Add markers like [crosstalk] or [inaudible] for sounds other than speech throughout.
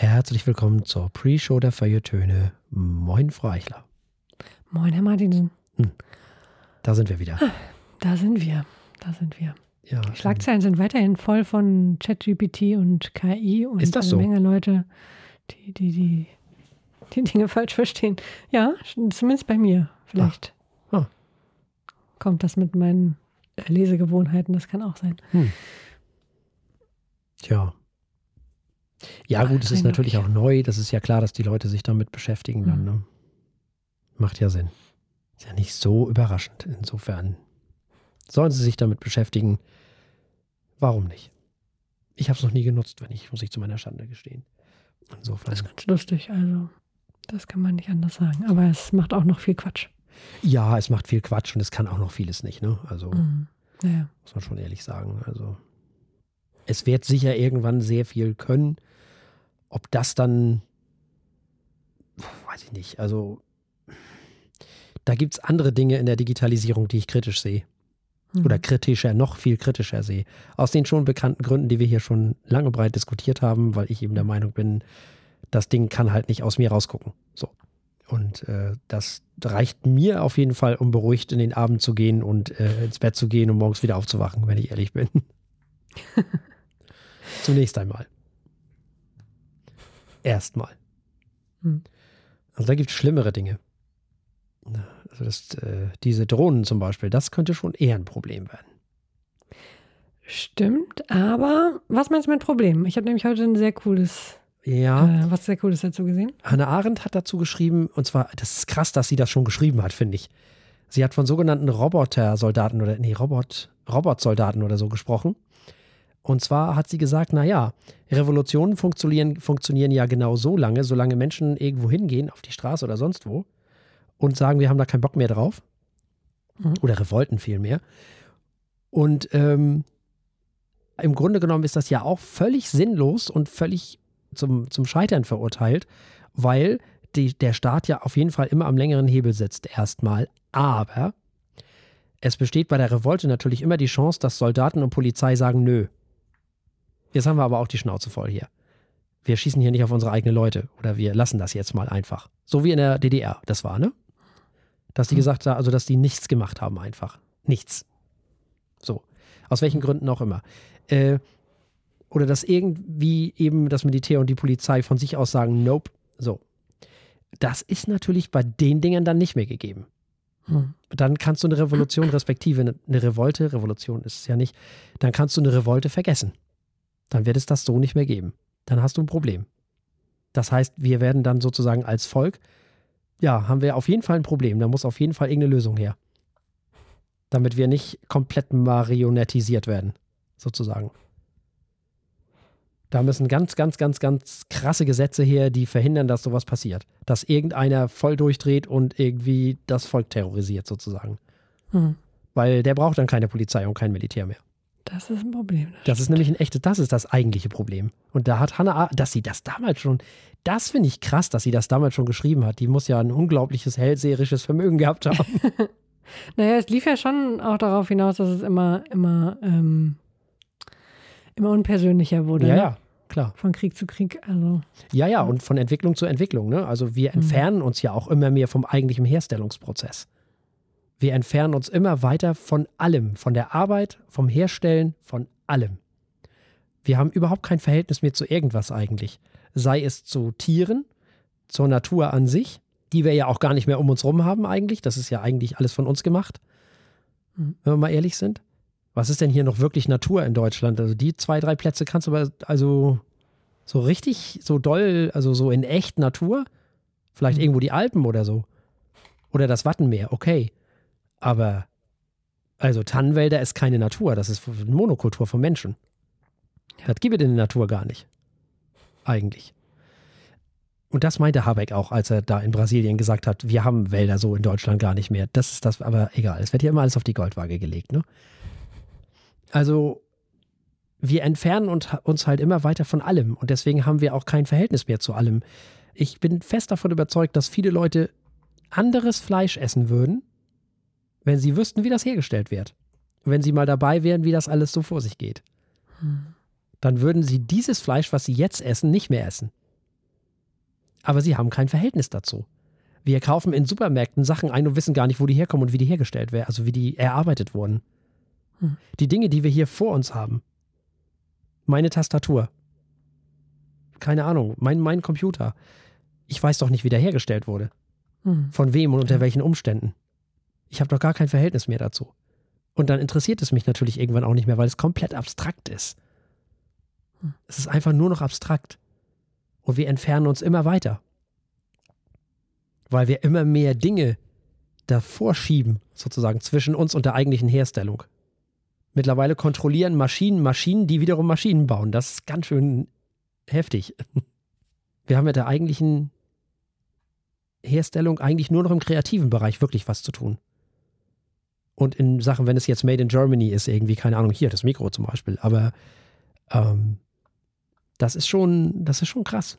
Herzlich willkommen zur Pre-Show der Feuilletöne. Moin, Frau Eichler. Moin, Herr Martinsen. Da sind wir wieder. Da sind wir. Da sind wir. Ja, Die Schlagzeilen sind weiterhin voll von ChatGPT und KI und Ist das eine so? Menge Leute, die, die, die die Dinge falsch verstehen. Ja, zumindest bei mir. Vielleicht Ah. kommt das mit meinen Lesegewohnheiten, das kann auch sein. Tja. Ja, gut, es ist natürlich auch neu. Das ist ja klar, dass die Leute sich damit beschäftigen dann. Mhm. Ne? Macht ja Sinn. Ist ja nicht so überraschend. Insofern sollen sie sich damit beschäftigen. Warum nicht? Ich habe es noch nie genutzt, wenn ich, muss ich zu meiner Schande gestehen. Insofern. Das ist ganz lustig, also das kann man nicht anders sagen. Aber es macht auch noch viel Quatsch. Ja, es macht viel Quatsch und es kann auch noch vieles nicht. Ne? Also Mhm. Naja. muss man schon ehrlich sagen. Also es wird sicher irgendwann sehr viel können. Ob das dann, weiß ich nicht. Also da gibt es andere Dinge in der Digitalisierung, die ich kritisch sehe. Mhm. Oder kritischer, noch viel kritischer sehe. Aus den schon bekannten Gründen, die wir hier schon lange breit diskutiert haben, weil ich eben der Meinung bin, das Ding kann halt nicht aus mir rausgucken. So. Und äh, das reicht mir auf jeden Fall, um beruhigt in den Abend zu gehen und äh, ins Bett zu gehen und morgens wieder aufzuwachen, wenn ich ehrlich bin. [laughs] Zunächst einmal. Erstmal. Hm. Also da gibt es schlimmere Dinge. Also das, äh, diese Drohnen zum Beispiel, das könnte schon eher ein Problem werden. Stimmt, aber was meinst du mit Problemen? Ich habe nämlich heute ein sehr cooles, Ja, äh, was sehr cooles dazu gesehen. Hannah Arendt hat dazu geschrieben, und zwar, das ist krass, dass sie das schon geschrieben hat, finde ich. Sie hat von sogenannten Robotersoldaten oder, nee, Robot, Robotsoldaten oder so gesprochen. Und zwar hat sie gesagt, naja, Revolutionen funktionieren, funktionieren ja genau so lange, solange Menschen irgendwo hingehen, auf die Straße oder sonst wo, und sagen, wir haben da keinen Bock mehr drauf. Mhm. Oder Revolten vielmehr. Und ähm, im Grunde genommen ist das ja auch völlig sinnlos und völlig zum, zum Scheitern verurteilt, weil die, der Staat ja auf jeden Fall immer am längeren Hebel sitzt, erstmal. Aber es besteht bei der Revolte natürlich immer die Chance, dass Soldaten und Polizei sagen, nö. Jetzt haben wir aber auch die Schnauze voll hier. Wir schießen hier nicht auf unsere eigenen Leute oder wir lassen das jetzt mal einfach. So wie in der DDR, das war, ne? Dass die Hm. gesagt haben, also dass die nichts gemacht haben einfach. Nichts. So. Aus welchen Gründen auch immer. Äh, oder dass irgendwie eben das Militär und die Polizei von sich aus sagen, nope. So. Das ist natürlich bei den Dingen dann nicht mehr gegeben. Hm. Dann kannst du eine Revolution, respektive eine Revolte, Revolution ist es ja nicht, dann kannst du eine Revolte vergessen. Dann wird es das so nicht mehr geben. Dann hast du ein Problem. Das heißt, wir werden dann sozusagen als Volk, ja, haben wir auf jeden Fall ein Problem. Da muss auf jeden Fall irgendeine Lösung her. Damit wir nicht komplett marionettisiert werden, sozusagen. Da müssen ganz, ganz, ganz, ganz krasse Gesetze her, die verhindern, dass sowas passiert. Dass irgendeiner voll durchdreht und irgendwie das Volk terrorisiert, sozusagen. Hm. Weil der braucht dann keine Polizei und kein Militär mehr. Das ist ein Problem. Das ist nämlich ein echtes, das ist das eigentliche Problem. Und da hat Hannah, dass sie das damals schon, das finde ich krass, dass sie das damals schon geschrieben hat. Die muss ja ein unglaubliches hellseherisches Vermögen gehabt haben. [laughs] [laughs] Naja, es lief ja schon auch darauf hinaus, dass es immer, immer, ähm, immer unpersönlicher wurde. ja, ne? ja, klar. Von Krieg zu Krieg. Also, Ja, ja, und von Entwicklung zu Entwicklung. Ne? Also wir entfernen uns ja auch immer mehr vom eigentlichen Herstellungsprozess. Wir entfernen uns immer weiter von allem, von der Arbeit, vom Herstellen, von allem. Wir haben überhaupt kein Verhältnis mehr zu irgendwas eigentlich. Sei es zu Tieren, zur Natur an sich, die wir ja auch gar nicht mehr um uns rum haben eigentlich. Das ist ja eigentlich alles von uns gemacht, Mhm. wenn wir mal ehrlich sind. Was ist denn hier noch wirklich Natur in Deutschland? Also die zwei, drei Plätze kannst du aber, also so richtig, so doll, also so in echt Natur? Vielleicht Mhm. irgendwo die Alpen oder so. Oder das Wattenmeer, okay. Aber, also Tannenwälder ist keine Natur, das ist eine Monokultur von Menschen. Das gibt es in der Natur gar nicht. Eigentlich. Und das meinte Habeck auch, als er da in Brasilien gesagt hat, wir haben Wälder so in Deutschland gar nicht mehr. Das ist das, aber egal, es wird ja immer alles auf die Goldwaage gelegt, ne? Also, wir entfernen uns halt immer weiter von allem und deswegen haben wir auch kein Verhältnis mehr zu allem. Ich bin fest davon überzeugt, dass viele Leute anderes Fleisch essen würden, wenn sie wüssten, wie das hergestellt wird. Wenn sie mal dabei wären, wie das alles so vor sich geht. hm. Dann würden sie dieses Fleisch, was sie jetzt essen, nicht mehr essen. aber sie haben kein Verhältnis dazu. Wir kaufen in Supermärkten Sachen ein und wissen gar nicht, wo die herkommen und wie die hergestellt werden, also wie die erarbeitet wurden. Hm. Die Dinge, die wir hier vor uns haben. Meine Tastatur. Keine Ahnung, mein, mein Computer. Ich weiß doch nicht, wie der hergestellt wurde. Hm. Von wem und unter Ja. welchen Umständen. Ich habe doch gar kein Verhältnis mehr dazu. Und dann interessiert es mich natürlich irgendwann auch nicht mehr, weil es komplett abstrakt ist. Hm. Es ist einfach nur noch abstrakt. Und wir entfernen uns immer weiter. Weil wir immer mehr Dinge davor schieben, sozusagen zwischen uns und der eigentlichen Herstellung. Mittlerweile kontrollieren Maschinen Maschinen, die wiederum Maschinen bauen. Das ist ganz schön heftig. [laughs] Wir haben mit der eigentlichen Herstellung eigentlich nur noch im kreativen Bereich wirklich was zu tun. Und in Sachen, wenn es jetzt Made in Germany ist, irgendwie, keine Ahnung, hier das Mikro zum Beispiel, aber ähm, das ist schon, das ist schon krass,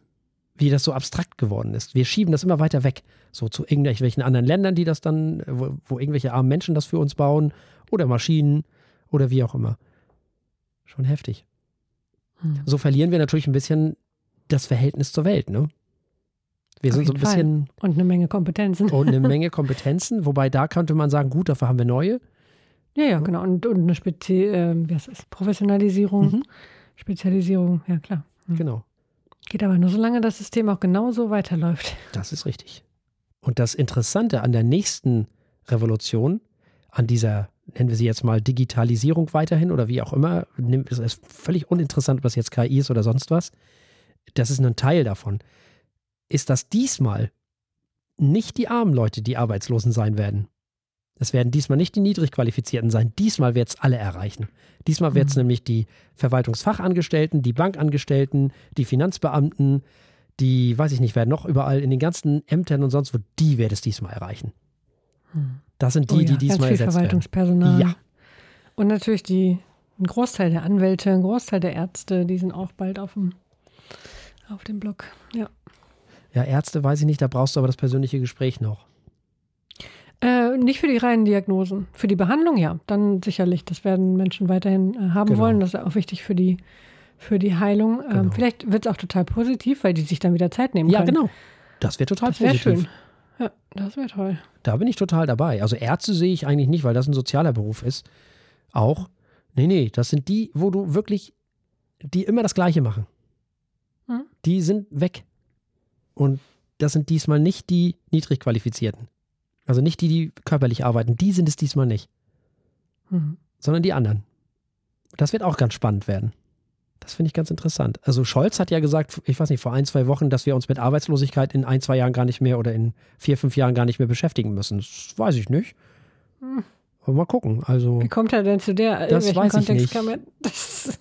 wie das so abstrakt geworden ist. Wir schieben das immer weiter weg, so zu irgendwelchen anderen Ländern, die das dann, wo, wo irgendwelche armen Menschen das für uns bauen oder Maschinen oder wie auch immer. Schon heftig. Hm. So verlieren wir natürlich ein bisschen das Verhältnis zur Welt, ne? Wir Auf sind so ein Fall. bisschen Und eine Menge Kompetenzen. und eine Menge [laughs] Kompetenzen, wobei da könnte man sagen, gut, dafür haben wir neue. Ja, ja, genau. Und, und eine Spezi äh, wie heißt das? Professionalisierung, Mhm. Spezialisierung, ja klar. Mhm. Genau, Geht aber nur solange das System auch genauso weiterläuft. [laughs] das ist richtig. Und das Interessante an der nächsten Revolution, an dieser, nennen wir sie jetzt mal Digitalisierung weiterhin oder wie auch immer, es ist völlig uninteressant, ob das jetzt KI ist oder sonst was, das ist ein Teil davon, ist, dass diesmal nicht die armen Leute die Arbeitslosen sein werden. Es werden diesmal nicht die niedrig qualifizierten sein. Diesmal wird es alle erreichen. Diesmal wird es Mhm. nämlich die Verwaltungsfachangestellten, die Bankangestellten, die Finanzbeamten, die, weiß ich nicht, wer noch überall in den ganzen Ämtern und sonst wo, die wird es diesmal erreichen. Hm. Das sind die, Oh ja, die diesmal ganz viel ersetzt werden. Verwaltungspersonal. Ja. Und natürlich die, ein Großteil der Anwälte, ein Großteil der Ärzte, die sind auch bald auf dem, auf dem Block. Ja. Ja, Ärzte weiß ich nicht, da brauchst du aber das persönliche Gespräch noch. Äh, nicht für die reinen Diagnosen. Für die Behandlung ja, dann sicherlich. Das werden Menschen weiterhin äh, haben Genau. wollen. Das ist auch wichtig für die, für die Heilung. Ähm, Genau. Vielleicht wird es auch total positiv, weil die sich dann wieder Zeit nehmen Ja, können. genau. Das wäre total Das wäre positiv. schön. Ja, das wäre toll. Da bin ich total dabei. Also Ärzte sehe ich eigentlich nicht, weil das ein sozialer Beruf ist. Auch. Nee, nee, das sind die, wo du wirklich, die immer das Gleiche machen. Hm. Die sind weg. Und das sind diesmal nicht die niedrig qualifizierten. Also nicht die, die körperlich arbeiten. Die sind es diesmal nicht. Mhm. sondern die anderen. Das wird auch ganz spannend werden. Das finde ich ganz interessant. Also Scholz hat ja gesagt, ich weiß nicht, vor ein, zwei Wochen, dass wir uns mit Arbeitslosigkeit in ein, zwei Jahren gar nicht mehr oder in vier, fünf Jahren gar nicht mehr beschäftigen müssen. Das weiß ich nicht. Hm. Aber mal gucken. Also, Wie kommt er denn zu der? Das in welchem weiß ich Kontext nicht. Kann man, [laughs] das,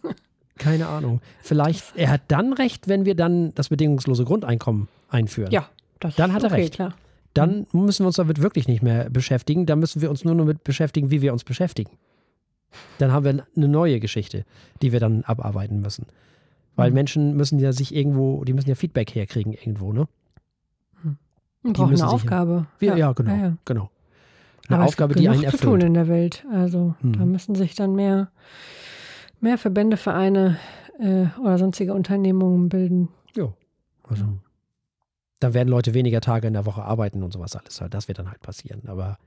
keine Ahnung. Vielleicht, er hat dann recht, wenn wir dann das bedingungslose Grundeinkommen einführen. ja, das Dann hat er okay, recht. klar. Dann müssen wir uns damit wirklich nicht mehr beschäftigen. Dann müssen wir uns nur noch mit beschäftigen, wie wir uns beschäftigen. Dann haben wir eine neue Geschichte, die wir dann abarbeiten müssen. Weil Mhm. Menschen müssen ja sich irgendwo, die müssen ja Feedback herkriegen irgendwo, ne? Man braucht müssen eine Aufgabe. Wir, ja, genau, ja, ja. genau. Eine Aber Aufgabe, es gibt die einen zu tun erfüllt. in der Welt. Also Hm. da müssen sich dann mehr, mehr Verbände, Vereine äh, oder sonstige Unternehmungen bilden. Jo. Also, dann werden Leute weniger Tage in der Woche arbeiten und sowas alles. halt. Das wird dann halt passieren. Aber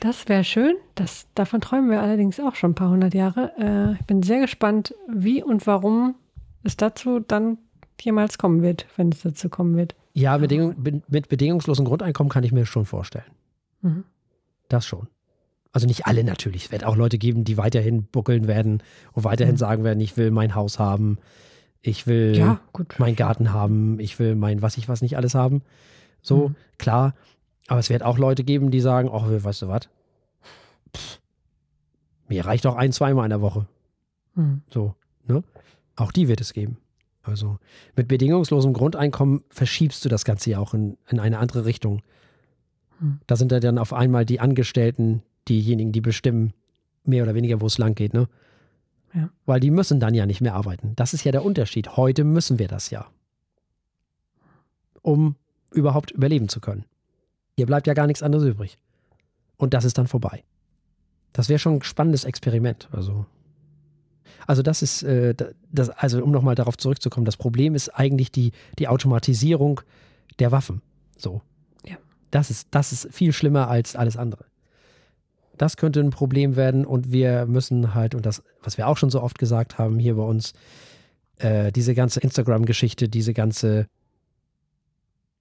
Das wäre schön. Das, davon träumen wir allerdings auch schon ein paar hundert Jahre. Äh, ich bin sehr gespannt, wie und warum es dazu dann jemals kommen wird, wenn es dazu kommen wird. ja, Bedingung, be- mit bedingungslosem Grundeinkommen kann ich mir schon vorstellen. Mhm. Das schon. Also nicht alle natürlich. Es wird auch Leute geben, die weiterhin buckeln werden und weiterhin Mhm. sagen werden, ich will mein Haus haben, ich will Ja, gut. meinen Garten haben, ich will mein was ich was nicht alles haben. So, Mhm. klar. Aber es wird auch Leute geben, die sagen, ach, weißt du was? Mir reicht auch ein, zweimal in der Woche. Mhm. So, ne? Auch die wird es geben. Also mit bedingungslosem Grundeinkommen verschiebst du das Ganze ja auch in, in eine andere Richtung. Hm. Da sind ja dann auf einmal die Angestellten, diejenigen, die bestimmen, mehr oder weniger, wo es lang geht, ne? Ja. Weil die müssen dann ja nicht mehr arbeiten. Das ist ja der Unterschied. Heute müssen wir das ja. Um überhaupt überleben zu können. Hier bleibt ja gar nichts anderes übrig. Und das ist dann vorbei. Das wäre schon ein spannendes Experiment. Also, also das ist, äh, da- das, also um nochmal darauf zurückzukommen, das Problem ist eigentlich die, die Automatisierung der Waffen. So. Ja. Das ist, das ist viel schlimmer als alles andere. Das könnte ein Problem werden und wir müssen halt, und das, was wir auch schon so oft gesagt haben hier bei uns, äh, diese ganze Instagram-Geschichte, diese ganze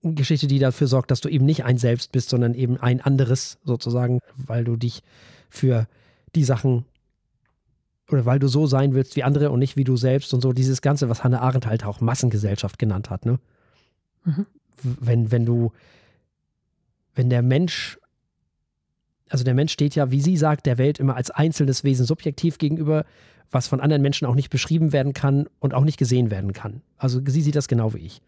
Geschichte, die dafür sorgt, dass du eben nicht ein Selbst bist, sondern eben ein anderes sozusagen, weil du dich für die Sachen oder weil du so sein willst wie andere und nicht wie du selbst und so dieses Ganze, was Hannah Arendt halt auch Massengesellschaft genannt hat, ne? Mhm. Wenn, wenn du, wenn der Mensch, also der Mensch steht ja, wie sie sagt, der Welt immer als einzelnes Wesen subjektiv gegenüber, was von anderen Menschen auch nicht beschrieben werden kann und auch nicht gesehen werden kann. Also sie sieht das genau wie ich.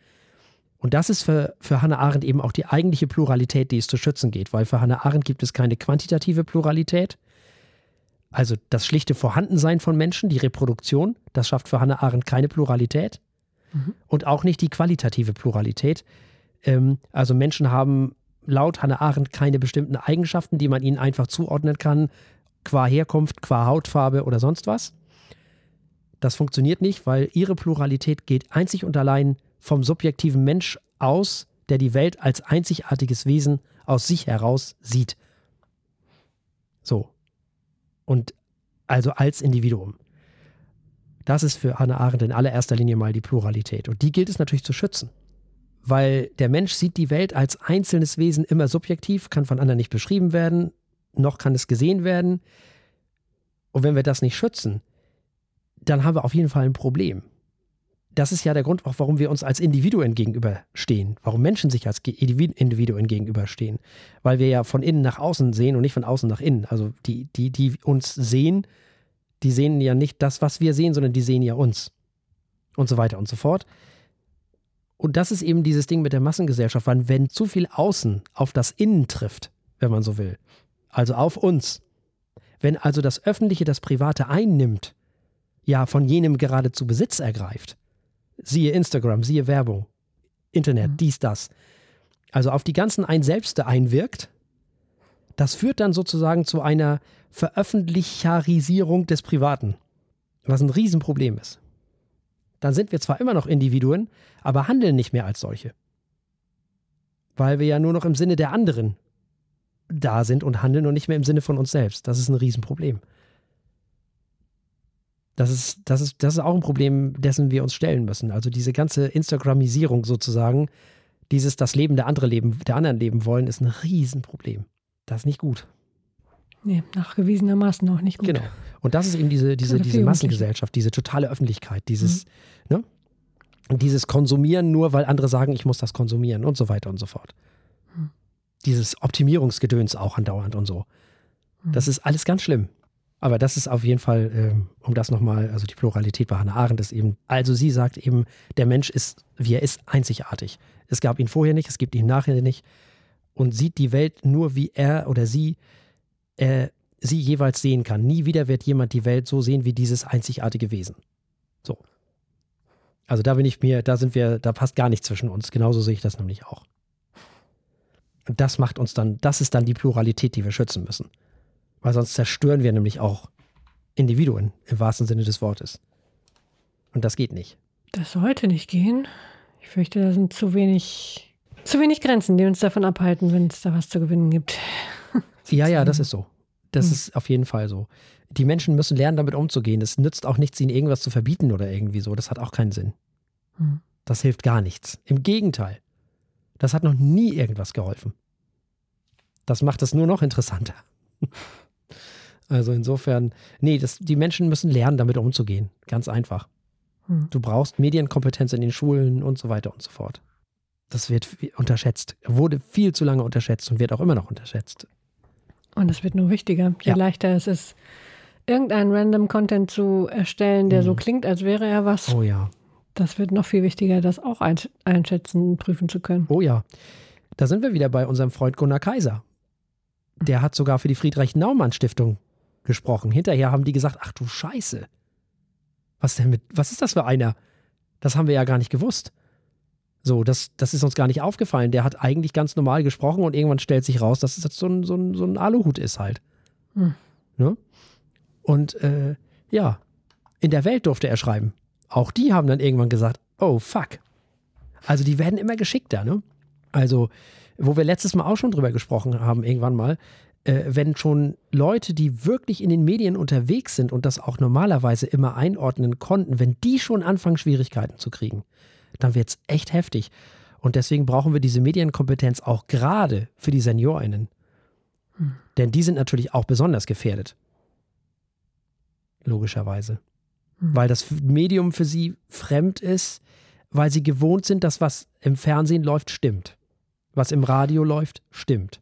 Und das ist für, für Hannah Arendt eben auch die eigentliche Pluralität, die es zu schützen geht, weil für Hannah Arendt gibt es keine quantitative Pluralität, also das schlichte Vorhandensein von Menschen, die Reproduktion, das schafft für Hannah Arendt keine Pluralität Mhm. und auch nicht die qualitative Pluralität. Ähm, also Menschen haben laut Hannah Arendt keine bestimmten Eigenschaften, die man ihnen einfach zuordnen kann, qua Herkunft, qua Hautfarbe oder sonst was. Das funktioniert nicht, weil ihre Pluralität geht einzig und allein vom subjektiven Mensch aus, der die Welt als einzigartiges Wesen aus sich heraus sieht. So. Und also als Individuum. Das ist für Hannah Arendt in allererster Linie mal die Pluralität. Und die gilt es natürlich zu schützen. Weil der Mensch sieht die Welt als einzelnes Wesen immer subjektiv, kann von anderen nicht beschrieben werden, noch kann es gesehen werden. Und wenn wir das nicht schützen, dann haben wir auf jeden Fall ein Problem. Das ist ja der Grund, auch warum wir uns als Individuen gegenüberstehen, warum Menschen sich als Individuen gegenüberstehen. Weil wir ja von innen nach außen sehen und nicht von außen nach innen. Also die, die, die uns sehen, die sehen ja nicht das, was wir sehen, sondern die sehen ja uns. Und so weiter und so fort. Und das ist eben dieses Ding mit der Massengesellschaft, wann, wenn zu viel Außen auf das Innen trifft, wenn man so will, also auf uns, wenn also das Öffentliche das Private einnimmt, ja von jenem geradezu Besitz ergreift, siehe Instagram, siehe Werbung, Internet, Mhm. dies, das, also auf die ganzen Einselbste einwirkt, das führt dann sozusagen zu einer Veröffentlicharisierung des Privaten, was ein Riesenproblem ist. Dann sind wir zwar immer noch Individuen, aber handeln nicht mehr als solche. Weil wir ja nur noch im Sinne der anderen da sind und handeln und nicht mehr im Sinne von uns selbst. Das ist ein Riesenproblem. Das ist, das ist, das ist auch ein Problem, dessen wir uns stellen müssen. Also diese ganze Instagramisierung sozusagen, dieses das Leben der andere leben, der anderen leben wollen, ist ein Riesenproblem. Das ist nicht gut. Nee, nachgewiesenermaßen auch nicht gut. Genau. Und das ist eben diese, diese, diese. Massengesellschaft, diese totale Öffentlichkeit, dieses, ne? Und dieses Konsumieren nur, weil andere sagen, ich muss das konsumieren und so weiter und so fort. Hm. Dieses Optimierungsgedöns auch andauernd und so. Das ist alles ganz schlimm. Aber das ist auf jeden Fall, ähm, um das nochmal, also die Pluralität bei Hannah Arendt ist eben, also sie sagt eben, der Mensch ist, wie er ist, einzigartig. Es gab ihn vorher nicht, es gibt ihn nachher nicht und sieht die Welt nur, wie er oder sie äh, sie jeweils sehen kann. Nie wieder wird jemand die Welt so sehen wie dieses einzigartige Wesen. So. Also da bin ich mir, da sind wir, da passt gar nichts zwischen uns. Genauso sehe ich das nämlich auch. Und das macht uns dann, das ist dann die Pluralität, die wir schützen müssen. Weil sonst zerstören wir nämlich auch Individuen im wahrsten Sinne des Wortes. Und das geht nicht. Das sollte nicht gehen. Ich fürchte, da sind zu wenig, zu wenig Grenzen, die uns davon abhalten, wenn es da was zu gewinnen gibt. Ja, ja, das ist so. Das Hm. ist auf jeden Fall so. Die Menschen müssen lernen, damit umzugehen. Es nützt auch nichts, ihnen irgendwas zu verbieten oder irgendwie so. Das hat auch keinen Sinn. Hm. Das hilft gar nichts. Im Gegenteil. Das hat noch nie irgendwas geholfen. Das macht es nur noch interessanter. [laughs] Also insofern, nee, das, die Menschen müssen lernen, damit umzugehen. Ganz einfach. Hm. Du brauchst Medienkompetenz in den Schulen und so weiter und so fort. Das wird unterschätzt, wurde viel zu lange unterschätzt und wird auch immer noch unterschätzt. Und es wird nur wichtiger, je Ja. leichter es ist, irgendeinen random Content zu erstellen, der so Mhm. klingt, als wäre er was. Oh ja. Das wird noch viel wichtiger, das auch einsch- einschätzen prüfen zu können. Oh ja. Da sind wir wieder bei unserem Freund Gunnar Kaiser. Der hat sogar für die Friedrich-Naumann-Stiftung gesprochen. Hinterher haben die gesagt: Ach du Scheiße. Was denn mit, was ist das für einer? Das haben wir ja gar nicht gewusst. So, das, das ist uns gar nicht aufgefallen. Der hat eigentlich ganz normal gesprochen und irgendwann stellt sich raus, dass es jetzt so ein, so ein, so ein Aluhut ist halt. Hm. Ne? Und äh, ja, in der Welt durfte er schreiben. Auch die haben dann irgendwann gesagt, oh fuck. Also die werden immer geschickter, ne? Also, wo wir letztes Mal auch schon drüber gesprochen haben, irgendwann mal, äh, wenn schon Leute, die wirklich in den Medien unterwegs sind und das auch normalerweise immer einordnen konnten, wenn die schon anfangen, Schwierigkeiten zu kriegen, dann wird es echt heftig. Und deswegen brauchen wir diese Medienkompetenz auch gerade für die SeniorInnen. Hm. Denn die sind natürlich auch besonders gefährdet. Logischerweise. Hm. Weil das Medium für sie fremd ist, weil sie gewohnt sind, dass was im Fernsehen läuft, stimmt. Was im Radio läuft, stimmt.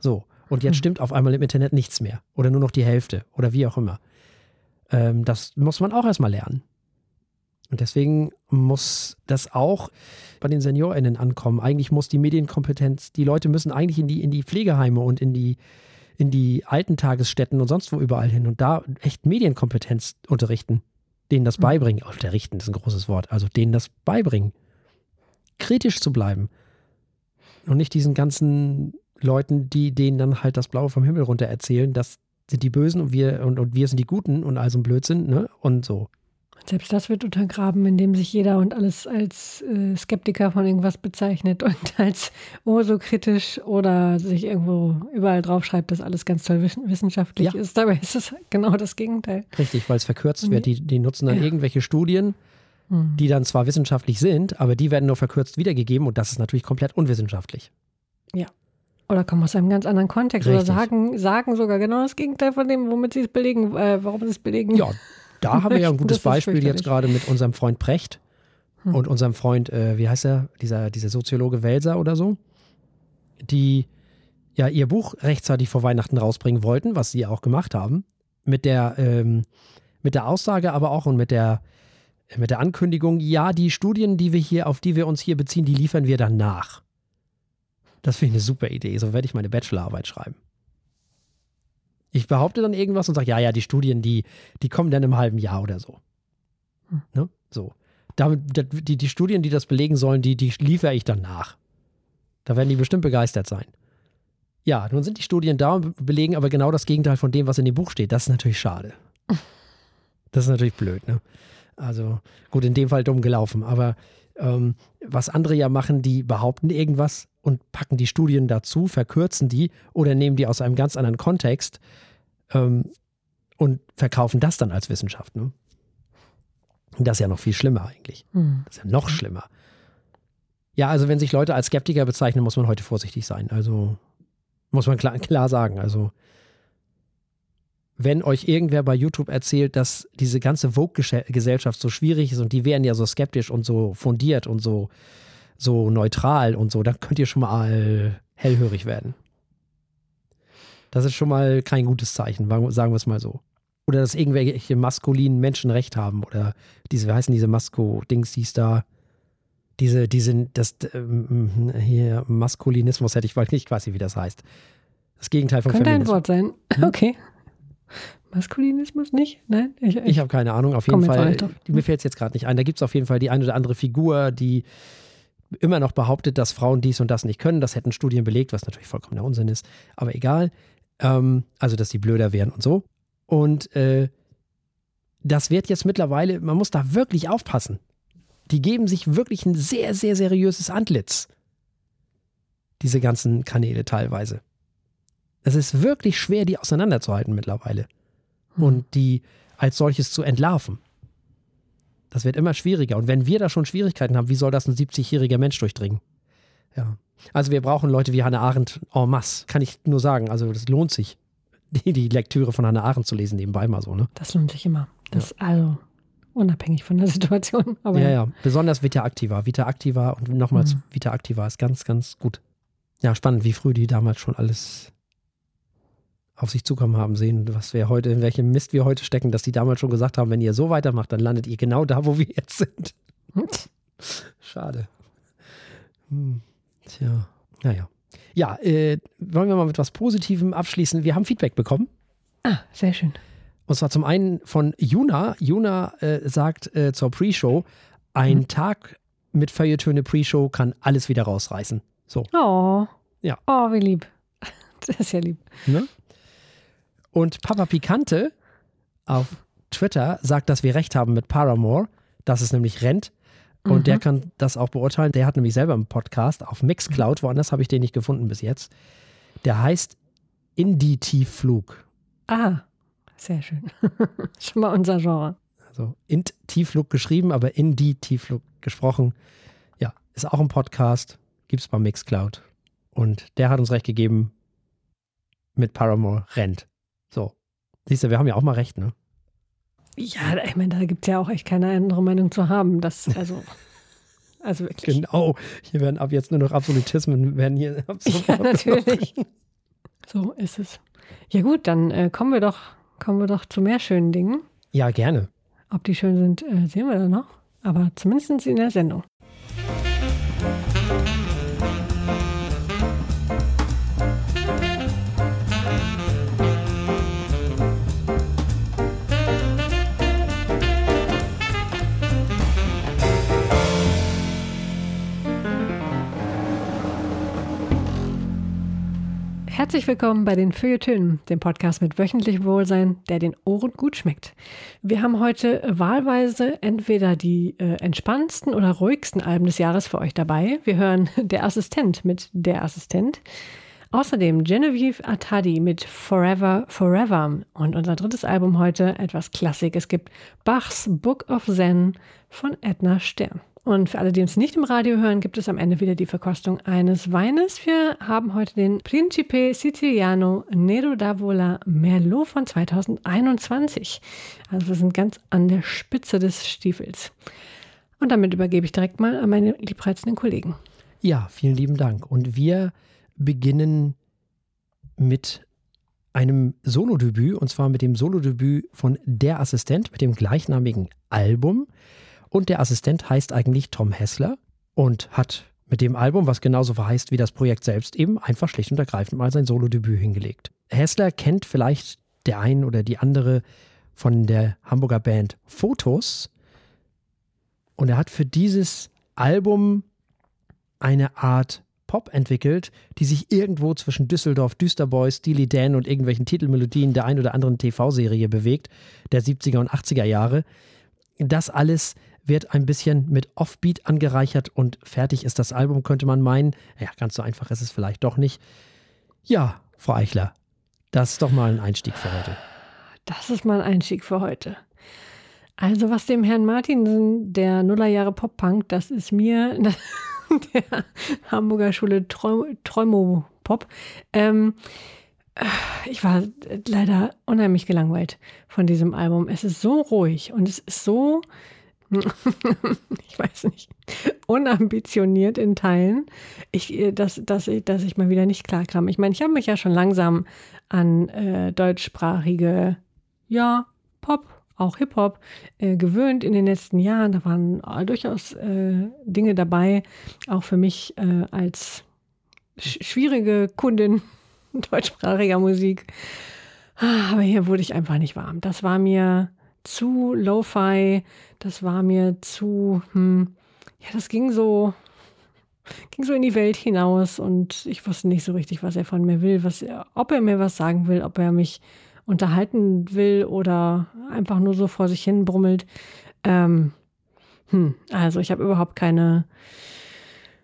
So. Und jetzt hm. stimmt auf einmal im Internet nichts mehr. Oder nur noch die Hälfte. Oder wie auch immer. Ähm, das muss man auch erstmal lernen. Und deswegen muss das auch bei den SeniorInnen ankommen. Eigentlich muss die Medienkompetenz, die Leute müssen eigentlich in die, in die Pflegeheime und in die, in die Altentagesstätten und sonst wo überall hin und da echt Medienkompetenz unterrichten. Denen das hm. beibringen. Unterrichten ist ein großes Wort. Also denen das beibringen. Kritisch zu bleiben. Und nicht diesen ganzen Leuten, die denen dann halt das Blaue vom Himmel runter erzählen, das sind die Bösen und wir, und, und wir sind die Guten und all so ein Blödsinn, ne? Und so. Selbst das wird untergraben, indem sich jeder und alles als äh, Skeptiker von irgendwas bezeichnet und [laughs] als oh so kritisch oder sich irgendwo überall draufschreibt, dass alles ganz toll wissenschaftlich ja. ist. Dabei ist es [laughs] genau das Gegenteil. Richtig, weil es verkürzt wird. Die, die nutzen dann ja. irgendwelche Studien, mhm. die dann zwar wissenschaftlich sind, aber die werden nur verkürzt wiedergegeben und das ist natürlich komplett unwissenschaftlich. Ja. Oder kommen aus einem ganz anderen Kontext Richtig. oder sagen, sagen sogar genau das Gegenteil von dem, womit sie es belegen, äh, warum sie es belegen. Ja, da haben wir ja ein gutes Beispiel jetzt gerade mit unserem Freund Precht hm. und unserem Freund, äh, wie heißt er, dieser, dieser Soziologe Welser oder so, die ja ihr Buch rechtzeitig vor Weihnachten rausbringen wollten, was sie auch gemacht haben, mit der, ähm, mit der Aussage aber auch und mit der, mit der Ankündigung, ja, die Studien, die wir hier, auf die wir uns hier beziehen, die liefern wir dann nach. Das finde ich eine super Idee. So werde ich meine Bachelorarbeit schreiben. Ich behaupte dann irgendwas und sage, ja, ja, die Studien, die, die kommen dann im halben Jahr oder so. Hm. Ne? So. Damit, die, die Studien, die das belegen sollen, die, die liefere ich dann nach. Da werden die bestimmt begeistert sein. Ja, nun sind die Studien da und belegen aber genau das Gegenteil von dem, was in dem Buch steht. Das ist natürlich schade. [laughs] Das ist natürlich blöd, ne? Also, gut, in dem Fall dumm gelaufen. Aber ähm, was andere ja machen, die behaupten irgendwas und packen die Studien dazu, verkürzen die oder nehmen die aus einem ganz anderen Kontext ähm, und verkaufen das dann als Wissenschaft. Ne? Und das ist ja noch viel schlimmer eigentlich. Mhm. Das ist ja noch schlimmer. Ja, also wenn sich Leute als Skeptiker bezeichnen, muss man heute vorsichtig sein. Also muss man klar, [laughs] klar sagen. Also wenn euch irgendwer bei YouTube erzählt, dass diese ganze Vogue-Gesellschaft so schwierig ist und die wären ja so skeptisch und so fundiert und so, so neutral und so, dann könnt ihr schon mal hellhörig werden. Das ist schon mal kein gutes Zeichen, sagen wir es mal so. Oder dass irgendwelche maskulinen Menschen Recht haben oder diese, wie heißen diese Masko-Dings, die ist da, diese, diese, das, ähm, hier, Maskulinismus hätte ich, weil [laughs] ich weiß nicht, wie das heißt. Das Gegenteil von Könnte Feminismus. ein Wort sein. Hm? [laughs] Okay. Maskulinismus nicht? Nein? Ich, ich, ich habe keine Ahnung. Auf jeden Fall, mir fällt es jetzt gerade nicht ein. Da gibt es auf jeden Fall die eine oder andere Figur, die immer noch behauptet, dass Frauen dies und das nicht können. Das hätten Studien belegt, was natürlich vollkommener Unsinn ist. Aber egal. Ähm, also, dass die blöder wären und so. Und äh, das wird jetzt mittlerweile, man muss da wirklich aufpassen. Die geben sich wirklich ein sehr, sehr seriöses Antlitz. Diese ganzen Kanäle teilweise. Es ist wirklich schwer, die auseinanderzuhalten mittlerweile. Hm. Und die als solches zu entlarven. Das wird immer schwieriger. Und wenn wir da schon Schwierigkeiten haben, wie soll das ein 70-jähriger Mensch durchdringen? Ja. Also wir brauchen Leute wie Hannah Arendt en masse, kann ich nur sagen. Also das lohnt sich, [laughs] die, die Lektüre von Hannah Arendt zu lesen, nebenbei mal so. Ne? Das lohnt sich immer. Das ja. also unabhängig von der [laughs] Situation. Aber ja, ja. Besonders Vita Activa. Vita Activa und nochmals mhm. Vita Activa ist ganz, ganz gut. Ja, spannend, wie früh die damals schon alles auf sich zukommen haben sehen, was wir heute, in welchem Mist wir heute stecken, dass die damals schon gesagt haben, wenn ihr so weitermacht, dann landet ihr genau da, wo wir jetzt sind. Schade. Hm. Tja, naja. Ja, äh, wollen wir mal mit was Positivem abschließen? Wir haben Feedback bekommen. Ah, sehr schön. Und zwar zum einen von Juna. Juna äh, sagt äh, zur Pre-Show, ein hm. Tag mit Feuilletöne Pre-Show kann alles wieder rausreißen. So. Oh. Ja. Oh, wie lieb. [laughs] Das ist ja lieb. Ne? Und Papa Pikante auf Twitter sagt, dass wir recht haben mit Paramore, dass es nämlich rennt. Und mhm. der kann das auch beurteilen. Der hat nämlich selber einen Podcast auf Mixcloud. Woanders habe ich den nicht gefunden bis jetzt. Der heißt Indie-Tiefflug. Ah, sehr schön. [laughs] Schon mal unser Genre. Also Int-Tiefflug geschrieben, aber Indie-Tiefflug gesprochen. Ja, ist auch ein Podcast. Gibt es bei Mixcloud. Und der hat uns recht gegeben mit Paramore rennt. So. Siehst du, wir haben ja auch mal recht, ne? Ja, ich meine, da gibt es ja auch echt keine andere Meinung zu haben. Das, also, [laughs] also wirklich. Genau. Hier werden ab jetzt nur noch Absolutismen werden hier [laughs] Ja, natürlich. so ist es. Ja, gut, dann äh, kommen wir doch, kommen wir doch zu mehr schönen Dingen. Ja, gerne. Ob die schön sind, äh, sehen wir dann noch. Aber zumindest in der Sendung. Herzlich willkommen bei den Feuilletönen, dem Podcast mit wöchentlichem Wohlsein, der den Ohren gut schmeckt. Wir haben heute wahlweise entweder die äh, entspannendsten oder ruhigsten Alben des Jahres für euch dabei. Wir hören [laughs] Der Assistent mit Der Assistent. Außerdem Genevieve Atadi mit Forever Forever. Und unser drittes Album heute etwas Klassik. Es gibt Bachs Book of Zen von Edna Stern. Und für alle, die uns nicht im Radio hören, gibt es am Ende wieder die Verkostung eines Weines. Wir haben heute den Principe Siciliano Nero d'Avola Merlot von 2021. Also wir sind ganz an der Spitze des Stiefels. Und damit übergebe ich direkt mal an meine liebreizenden Kollegen. Ja, vielen lieben Dank. Und wir beginnen mit einem Solodebüt, und zwar mit dem Solodebüt von Der Assistent, mit dem gleichnamigen Album. Und der Assistent heißt eigentlich Tom Hessler und hat mit dem Album, was genauso verheißt wie das Projekt selbst, eben einfach schlicht und ergreifend mal sein Solodebüt hingelegt. Hessler kennt vielleicht der ein oder die andere von der Hamburger Band Fotos. Und er hat für dieses Album eine Art Pop entwickelt, die sich irgendwo zwischen Düsseldorf, Düsterboys, Steely Dan und irgendwelchen Titelmelodien der ein oder anderen TV-Serie bewegt, der 70er und 80er Jahre. Das alles wird ein bisschen mit Offbeat angereichert und fertig ist das Album, könnte man meinen. Ja, ganz so einfach ist es vielleicht doch nicht. Ja, Frau Eichler, das ist doch mal ein Einstieg für heute. Das ist mal ein Einstieg für heute. Also, was dem Herrn Martinsen, der Nullerjahre Pop-Punk, das ist mir [laughs] der Hamburger Schule Träumo Pop. Ähm, ich war leider unheimlich gelangweilt von diesem Album. Es ist so ruhig und es ist so [laughs] ich weiß nicht, unambitioniert in Teilen, ich, äh, dass, dass, ich, dass ich mal wieder nicht klarkam. Ich meine, ich habe mich ja schon langsam an äh, deutschsprachige, ja, Pop, auch Hip-Hop äh, gewöhnt in den letzten Jahren. Da waren äh, durchaus äh, Dinge dabei, auch für mich äh, als sch schwierige Kundin [laughs] deutschsprachiger Musik. Ah, aber hier wurde ich einfach nicht warm. Das war mir zu Lo-Fi, das war mir zu, hm, ja, das ging so, ging so in die Welt hinaus und ich wusste nicht so richtig, was er von mir will, was er, ob er mir was sagen will, ob er mich unterhalten will oder einfach nur so vor sich hin brummelt. Ähm, hm, also ich habe überhaupt keine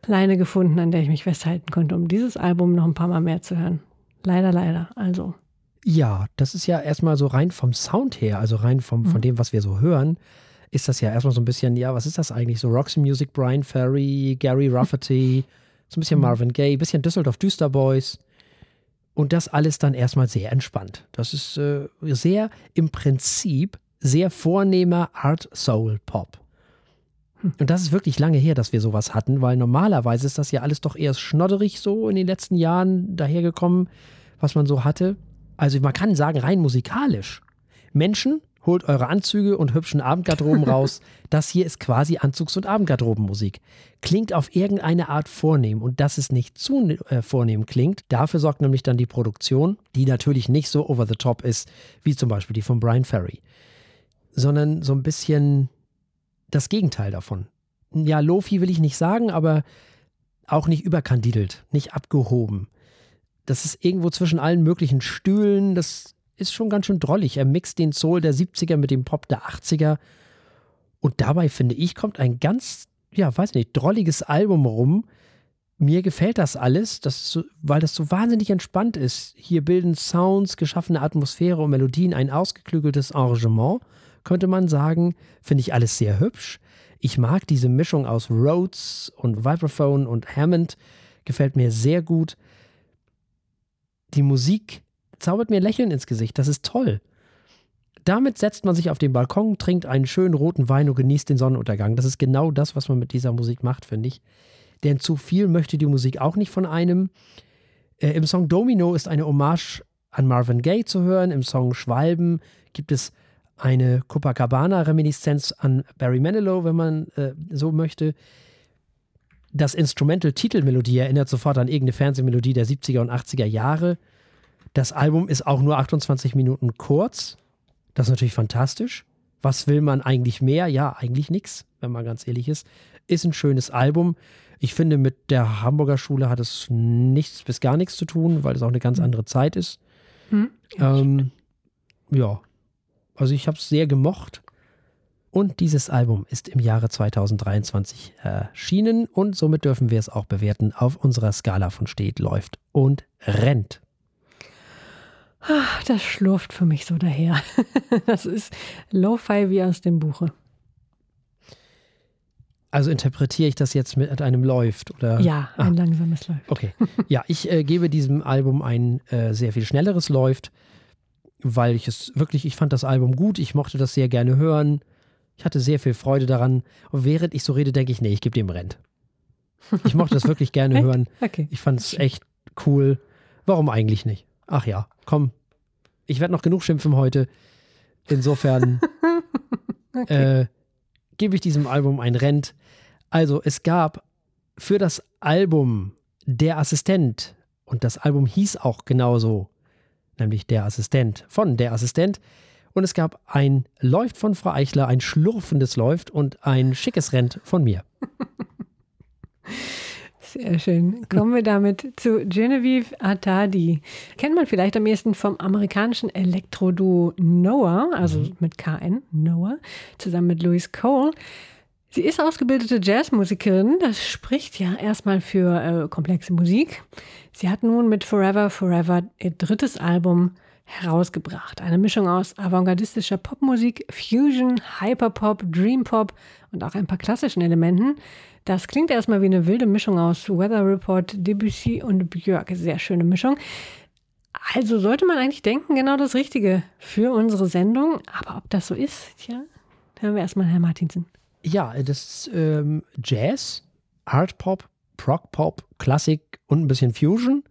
Leine gefunden, an der ich mich festhalten konnte, um dieses Album noch ein paar Mal mehr zu hören. Leider, leider. Also ja, das ist ja erstmal so rein vom Sound her, also rein vom, von mhm. dem, was wir so hören, ist das ja erstmal so ein bisschen, ja, was ist das eigentlich? So Roxy Music, Brian Ferry, Gary Rafferty, [laughs] so ein bisschen mhm. Marvin Gaye, ein bisschen Düsseldorf Düsterboys. Und das alles dann erstmal sehr entspannt. Das ist äh, sehr im Prinzip sehr vornehmer Art Soul Pop. Hm. Und das ist wirklich lange her, dass wir sowas hatten, weil normalerweise ist das ja alles doch eher schnodderig so in den letzten Jahren dahergekommen, was man so hatte. Also man kann sagen, rein musikalisch. Menschen, holt eure Anzüge und hübschen Abendgarderoben raus. [laughs] Das hier ist quasi Anzugs- und Abendgarderobenmusik. Klingt auf irgendeine Art vornehm und dass es nicht zu äh, vornehm klingt, dafür sorgt nämlich dann die Produktion, die natürlich nicht so over the top ist, wie zum Beispiel die von Brian Ferry, sondern so ein bisschen das Gegenteil davon. Ja, Lofi will ich nicht sagen, aber auch nicht überkandidelt, nicht abgehoben das ist irgendwo zwischen allen möglichen Stühlen. Das ist schon ganz schön drollig. Er mixt den Soul der 70er mit dem Pop der 80er. Und dabei, finde ich, kommt ein ganz ja, weiß nicht, drolliges Album rum. Mir gefällt das alles, das so, weil das so wahnsinnig entspannt ist. Hier bilden Sounds, geschaffene Atmosphäre und Melodien ein ausgeklügeltes Arrangement, könnte man sagen. Finde ich alles sehr hübsch. Ich mag diese Mischung aus Rhodes und Vibraphone und Hammond. Gefällt mir sehr gut. Die Musik zaubert mir Lächeln ins Gesicht. Das ist toll. Damit setzt man sich auf den Balkon, trinkt einen schönen roten Wein und genießt den Sonnenuntergang. Das ist genau das, was man mit dieser Musik macht, finde ich. Denn zu viel möchte die Musik auch nicht von einem. Äh, Im Song Domino ist eine Hommage an Marvin Gaye zu hören. Im Song Schwalben gibt es eine Copacabana-Reminiszenz an Barry Manilow, wenn man äh, so möchte. Das Instrumental-Titelmelodie erinnert sofort an irgendeine Fernsehmelodie der 70er und 80er Jahre. Das Album ist auch nur 28 Minuten kurz. Das ist natürlich fantastisch. Was will man eigentlich mehr? Ja, eigentlich nichts, wenn man ganz ehrlich ist. Ist ein schönes Album. Ich finde, mit der Hamburger Schule hat es nichts bis gar nichts zu tun, weil es auch eine ganz andere Zeit ist. Hm, ja, ähm, ja, also ich habe es sehr gemocht. Und dieses Album ist im Jahre 2023 erschienen und somit dürfen wir es auch bewerten auf unserer Skala von steht, läuft und rennt. Ach, das schlurft für mich so daher. [laughs] Das ist Lo-Fi wie aus dem Buche. Also interpretiere ich das jetzt mit einem läuft oder? Ja, ein ah. langsames läuft. Okay. Ja, ich äh, gebe diesem Album ein äh, sehr viel schnelleres läuft, weil ich es wirklich, ich fand das Album gut, ich mochte das sehr gerne hören. Ich hatte sehr viel Freude daran. Und während ich so rede, denke ich, nee, ich gebe dem Rent. Ich mochte das wirklich gerne [laughs] hören. Okay. Ich fand es echt cool. Warum eigentlich nicht? Ach ja, komm. Ich werde noch genug schimpfen heute. Insofern [laughs] okay. äh, gebe ich diesem Album ein Rent. Also, es gab für das Album Der Assistent, und das Album hieß auch genauso, nämlich Der Assistent von Der Assistent. Und es gab ein Läuft von Frau Eichler, ein schlurfendes Läuft und ein schickes Rent von mir. [laughs] Sehr schön. Kommen wir damit zu Genevieve Attadi. Kennt man vielleicht am ehesten vom amerikanischen Elektroduo Noah, also mhm. mit KN, Noah, zusammen mit Louis Cole. Sie ist ausgebildete Jazzmusikerin. Das spricht ja erstmal für äh, komplexe Musik. Sie hat nun mit Forever Forever ihr drittes Album herausgebracht. Eine Mischung aus avantgardistischer Popmusik, Fusion, Hyperpop, Dreampop und auch ein paar klassischen Elementen. Das klingt erstmal wie eine wilde Mischung aus Weather Report, Debussy und Björk. Sehr schöne Mischung. Also sollte man eigentlich denken, genau das Richtige für unsere Sendung. Aber ob das so ist, tja, hören wir erstmal Herrn Martinsen. Ja, das ist ähm, Jazz, Art Pop, Prog Pop, Klassik und ein bisschen Fusion.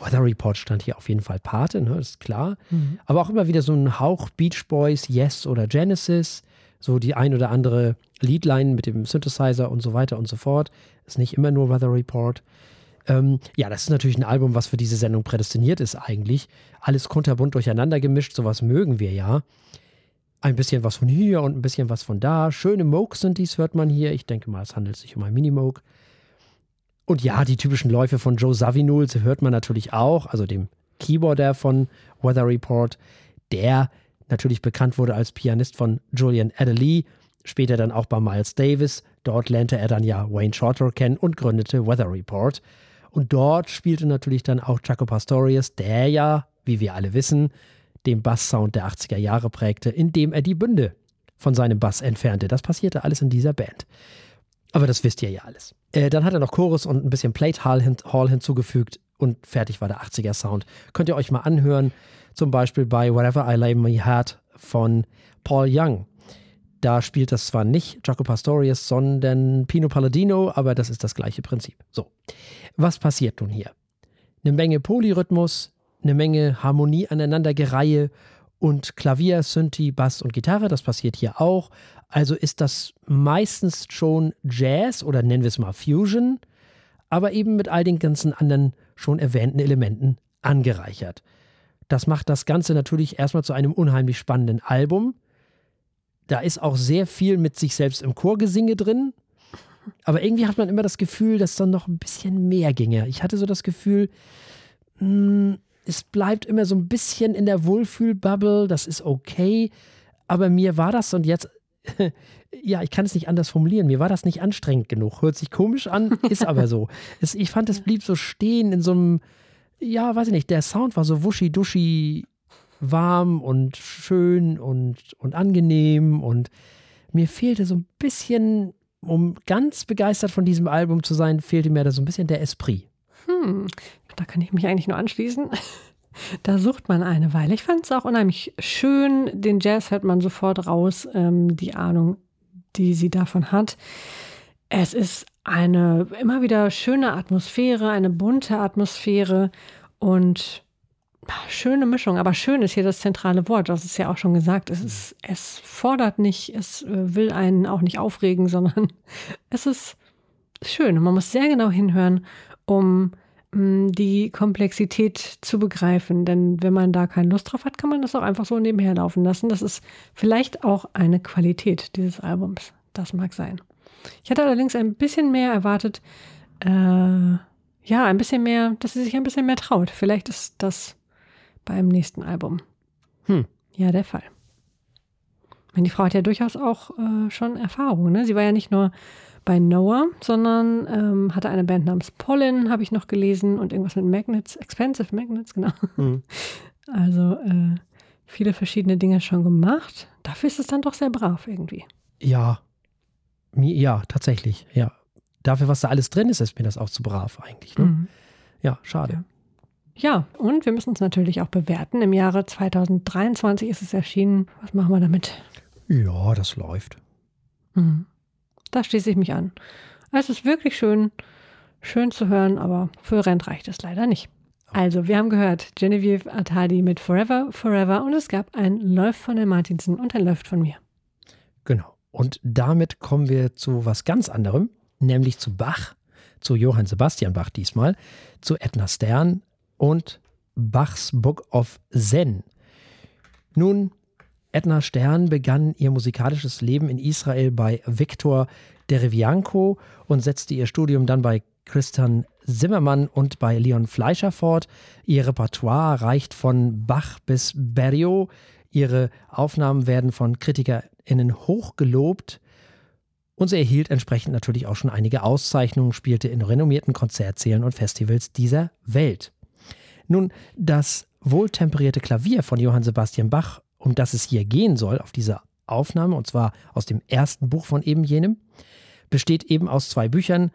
Weather Report stand hier auf jeden Fall Pate, ne, ist klar. Mhm. Aber auch immer wieder so ein Hauch Beach Boys, Yes oder Genesis so die ein oder andere Leadline mit dem Synthesizer und so weiter und so fort. Ist nicht immer nur Weather Report. Ähm, ja, das ist natürlich ein Album, was für diese Sendung prädestiniert ist eigentlich. Alles kunterbunt durcheinander gemischt, sowas mögen wir ja. Ein bisschen was von hier und ein bisschen was von da. Schöne Mokes sind dies, hört man hier. Ich denke mal, es handelt sich um ein Minimoke. Und ja, die typischen Läufe von Joe Zawinul hört man natürlich auch, also dem Keyboarder von Weather Report. Der natürlich bekannt wurde als Pianist von Julian Adderley, später dann auch bei Miles Davis. Dort lernte er dann ja Wayne Shorter kennen und gründete Weather Report. Und dort spielte natürlich dann auch Jaco Pastorius, der ja, wie wir alle wissen, den Basssound der 80er Jahre prägte, indem er die Bünde von seinem Bass entfernte. Das passierte alles in dieser Band. Aber das wisst ihr ja alles. Äh, dann hat er noch Chorus und ein bisschen Plate Hall, hin Hall hinzugefügt und fertig war der 80er Sound. Könnt ihr euch mal anhören. Zum Beispiel bei Whatever I Lay My Heart von Paul Young. Da spielt das zwar nicht Jaco Pastorius, sondern Pino Palladino, aber das ist das gleiche Prinzip. So, was passiert nun hier? Eine Menge Polyrhythmus, eine Menge Harmonie aneinandergereihe und Klavier, Synthi, Bass und Gitarre, das passiert hier auch. Also ist das meistens schon Jazz oder nennen wir es mal Fusion, aber eben mit all den ganzen anderen schon erwähnten Elementen angereichert. Das macht das Ganze natürlich erstmal zu einem unheimlich spannenden Album. Da ist auch sehr viel mit sich selbst im Chorgesinge drin. Aber irgendwie hat man immer das Gefühl, dass dann noch ein bisschen mehr ginge. Ich hatte so das Gefühl, mh, hm, es bleibt immer so ein bisschen in der Wohlfühlbubble, das ist okay. Aber mir war das und jetzt [laughs] ja, ich kann es nicht anders formulieren. Mir war das nicht anstrengend genug. Hört sich komisch an, [laughs] ist aber so. Es, ich fand, es blieb so stehen in so einem, ja, weiß ich nicht, der Sound war so wuschi-duschi warm und schön und, und angenehm und mir fehlte so ein bisschen, um ganz begeistert von diesem Album zu sein, fehlte mir da so ein bisschen der Esprit. Hm, da kann ich mich eigentlich nur anschließen. [laughs] Da sucht man eine Weile. Ich fand es auch unheimlich schön. Den Jazz hört man sofort raus, ähm, die Ahnung, die sie davon hat. Es ist eine immer wieder schöne Atmosphäre, eine bunte Atmosphäre und schöne Mischung. Aber schön ist hier das zentrale Wort. Das ist ja auch schon gesagt. Es, ist, es fordert nicht, es äh, will einen auch nicht aufregen, sondern [laughs] es ist schön. Man muss sehr genau hinhören, um die Komplexität zu begreifen. Denn wenn man da keine Lust drauf hat, kann man das auch einfach so nebenher laufen lassen. Das ist vielleicht auch eine Qualität dieses Albums. Das mag sein. Ich hatte allerdings ein bisschen mehr erwartet, äh, ja, ein bisschen mehr, dass sie sich ein bisschen mehr traut. Vielleicht ist das beim nächsten Album. Hm. Ja, der Fall. Die Frau hat ja durchaus auch äh, schon Erfahrung. Ne? Sie war ja nicht nur bei Noah, sondern ähm, hatte eine Band namens Pollen, habe ich noch gelesen, und irgendwas mit Magnets, Expensive Magnets, genau. Mhm. [laughs] Also äh, viele verschiedene Dinge schon gemacht. Dafür ist es dann doch sehr brav irgendwie. Ja, ja, tatsächlich, ja. Dafür, was da alles drin ist, ist mir das auch zu brav eigentlich. Ne? Mhm. Ja, schade. Ja. ja, und wir müssen es natürlich auch bewerten. Im Jahre 2023 ist es erschienen. Was machen wir damit? Ja, das läuft. Mhm. Da schließe ich mich an. Es ist wirklich schön, schön zu hören, aber für Rent reicht es leider nicht. Also, wir haben gehört Genevieve Atadi mit Forever, Forever und es gab ein Läuft von den Martinsen und ein Läuft von mir. Genau. Und damit kommen wir zu was ganz anderem, nämlich zu Bach, zu Johann Sebastian Bach diesmal, zu Edna Stern und Bachs Book of Zen. Nun, Edna Stern begann ihr musikalisches Leben in Israel bei Viktor Derevianko und setzte ihr Studium dann bei Christian Zimmermann und bei Leon Fleischer fort. Ihr Repertoire reicht von Bach bis Berriot. Ihre Aufnahmen werden von KritikerInnen hochgelobt. Und sie erhielt entsprechend natürlich auch schon einige Auszeichnungen, spielte in renommierten Konzertsälen und Festivals dieser Welt. Nun, das wohltemperierte Klavier von Johann Sebastian Bach um das es hier gehen soll, auf dieser Aufnahme, und zwar aus dem ersten Buch von eben jenem, besteht eben aus zwei Büchern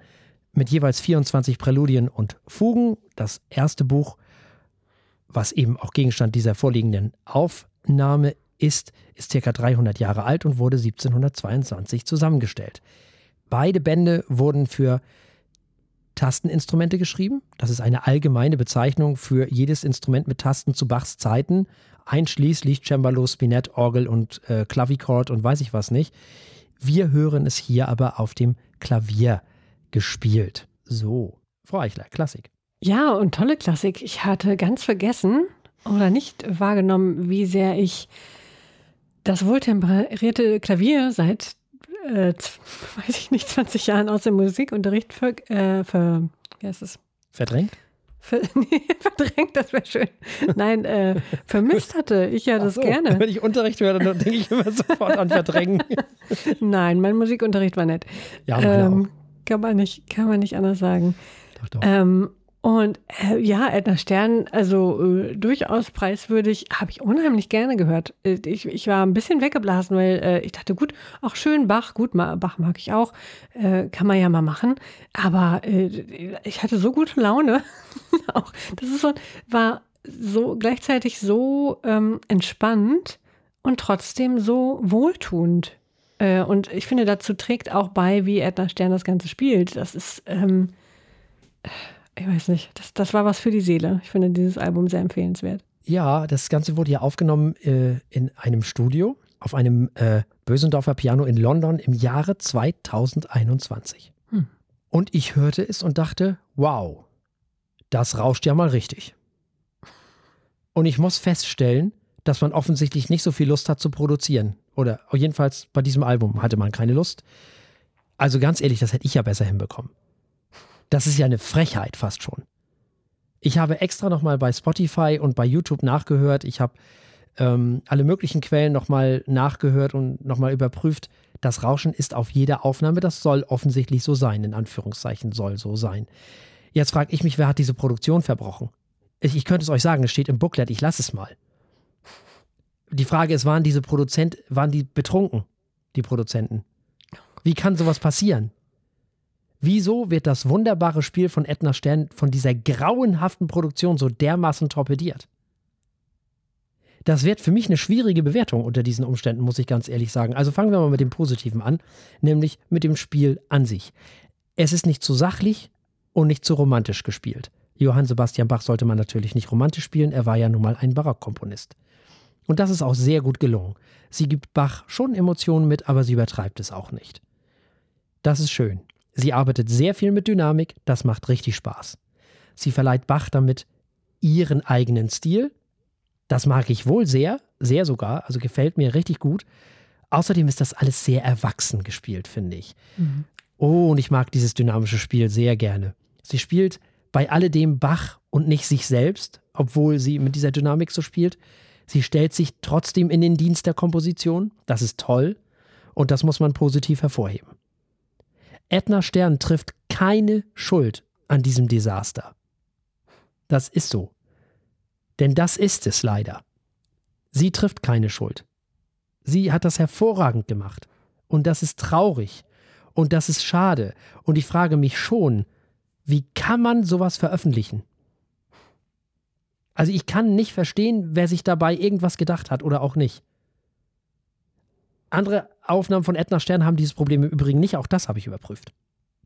mit jeweils 24 Präludien und Fugen. Das erste Buch, was eben auch Gegenstand dieser vorliegenden Aufnahme ist, ist circa 300 Jahre alt und wurde 1722 zusammengestellt. Beide Bände wurden für Tasteninstrumente geschrieben. Das ist eine allgemeine Bezeichnung für jedes Instrument mit Tasten zu Bachs Zeiten, einschließlich Cembalo, Spinett, Orgel und äh, Klavichord und weiß ich was nicht. Wir hören es hier aber auf dem Klavier gespielt. So, Frau Eichler, Klassik. Ja, und tolle Klassik. Ich hatte ganz vergessen oder nicht wahrgenommen, wie sehr ich das wohltemperierte Klavier seit, äh, [laughs] weiß ich nicht, 20 Jahren aus dem Musikunterricht für, äh, für wie heißt es? Verdrängt? [laughs] Verdrängt, das wäre schön. Nein, äh, vermisst hatte ich ja das so, gerne. Wenn ich Unterricht höre, dann denke ich immer sofort an Verdrängen. [laughs] Nein, mein Musikunterricht war nett. Ja, ähm, kann man nicht, kann man nicht anders sagen. Doch, doch. Ähm, und äh, ja, Edna Stern, also äh, durchaus preiswürdig, habe ich unheimlich gerne gehört. Äh, ich, ich war ein bisschen weggeblasen, weil äh, ich dachte, gut, auch schön Bach, gut, Bach mag ich auch, äh, kann man ja mal machen. Aber äh, ich hatte so gute Laune. [laughs] auch das ist so, war so gleichzeitig so ähm, entspannt und trotzdem so wohltuend. und ich finde, dazu trägt auch bei, wie Edna Stern das Ganze spielt. Das ist ähm, ich weiß nicht, das, das war was für die Seele. Ich finde dieses Album sehr empfehlenswert. Ja, das Ganze wurde ja aufgenommen äh, in einem Studio auf einem äh, Bösendorfer Piano in London im Jahre 2021. Hm. Und ich hörte es und dachte, wow, das rauscht ja mal richtig. Und ich muss feststellen, dass man offensichtlich nicht so viel Lust hat zu produzieren. Oder jedenfalls bei diesem Album hatte man keine Lust. Also ganz ehrlich, das hätte ich ja besser hinbekommen. Das ist ja eine Frechheit fast schon. Ich habe extra nochmal bei Spotify und bei YouTube nachgehört. Ich habe ähm, alle möglichen Quellen nochmal nachgehört und nochmal überprüft. Das Rauschen ist auf jeder Aufnahme, das soll offensichtlich so sein, in Anführungszeichen soll so sein. Jetzt frage ich mich, wer hat diese Produktion verbrochen? Ich, ich könnte es euch sagen, es steht im Booklet, ich lasse es mal. Die Frage ist, waren diese Produzenten, waren die betrunken, die Produzenten? Wie kann sowas passieren? Wieso wird das wunderbare Spiel von Edna Stern von dieser grauenhaften Produktion so dermaßen torpediert? Das wird für mich eine schwierige Bewertung unter diesen Umständen, muss ich ganz ehrlich sagen. Also fangen wir mal mit dem Positiven an, nämlich mit dem Spiel an sich. Es ist nicht zu sachlich und nicht zu romantisch gespielt. Johann Sebastian Bach sollte man natürlich nicht romantisch spielen, er war ja nun mal ein Barockkomponist. Und das ist auch sehr gut gelungen. Sie gibt Bach schon Emotionen mit, aber sie übertreibt es auch nicht. Das ist schön. Sie arbeitet sehr viel mit Dynamik, das macht richtig Spaß. Sie verleiht Bach damit ihren eigenen Stil, das mag ich wohl sehr, sehr sogar, also gefällt mir richtig gut. Außerdem ist das alles sehr erwachsen gespielt, finde ich. Mhm. Oh, und ich mag dieses dynamische Spiel sehr gerne. Sie spielt bei alledem Bach und nicht sich selbst, obwohl sie mit dieser Dynamik so spielt. Sie stellt sich trotzdem in den Dienst der Komposition. Das ist toll und das muss man positiv hervorheben. Edna Stern trifft keine Schuld an diesem Desaster. Das ist so. Denn das ist es leider. Sie trifft keine Schuld. Sie hat das hervorragend gemacht. Und das ist traurig. Und das ist schade. Und ich frage mich schon, wie kann man sowas veröffentlichen? Also ich kann nicht verstehen, wer sich dabei irgendwas gedacht hat oder auch nicht. Andere Aufnahmen von Edna Stern haben dieses Problem im Übrigen nicht, auch das habe ich überprüft.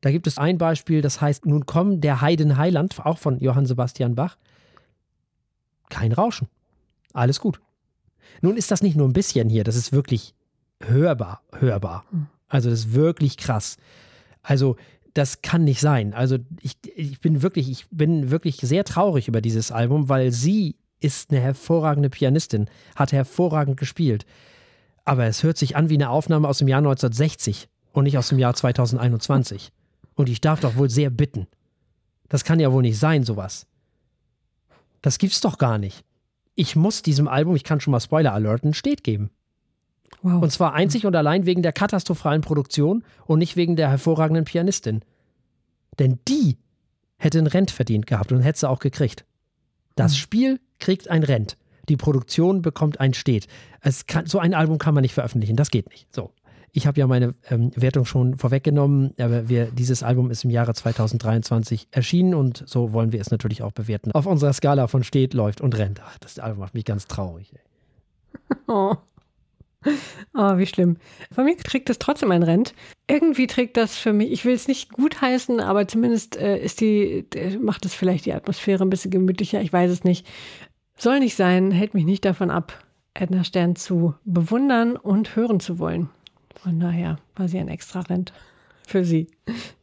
Da gibt es ein Beispiel, das heißt Nun komm, der Heiden Heiland, auch von Johann Sebastian Bach. Kein Rauschen. Alles gut. Nun ist das nicht nur ein bisschen hier, das ist wirklich hörbar, hörbar. Hm. Also das ist wirklich krass. Also das kann nicht sein. Also ich, ich bin wirklich, ich bin wirklich sehr traurig über dieses Album, weil sie ist eine hervorragende Pianistin, hat hervorragend gespielt. Aber es hört sich an wie eine Aufnahme aus dem Jahr 1960 und nicht aus dem Jahr 2021. Und ich darf doch wohl sehr bitten. Das kann ja wohl nicht sein, sowas. Das gibt's doch gar nicht. Ich muss diesem Album, ich kann schon mal Spoiler alerten, steht geben. Wow. Und zwar einzig und allein wegen der katastrophalen Produktion und nicht wegen der hervorragenden Pianistin. Denn die hätte ein Rent verdient gehabt und hätte sie auch gekriegt. Das mhm. Spiel kriegt ein Rent. Die Produktion bekommt ein Steht. Kann, so ein Album kann man nicht veröffentlichen. Das geht nicht. So. Ich habe ja meine ähm, Wertung schon vorweggenommen, aber wir, dieses Album ist im Jahre 2023 erschienen und so wollen wir es natürlich auch bewerten. Auf unserer Skala von steht, läuft und rennt. Ach, das Album macht mich ganz traurig. [laughs] Oh. Oh, wie schlimm. Von mir trägt es trotzdem ein Rent. Irgendwie trägt das für mich, ich will es nicht gutheißen, aber zumindest äh, ist die, macht es vielleicht die Atmosphäre ein bisschen gemütlicher. Ich weiß es nicht. Soll nicht sein, hält mich nicht davon ab, Edna Stern zu bewundern und hören zu wollen. Von daher war sie ein extra Rent für sie,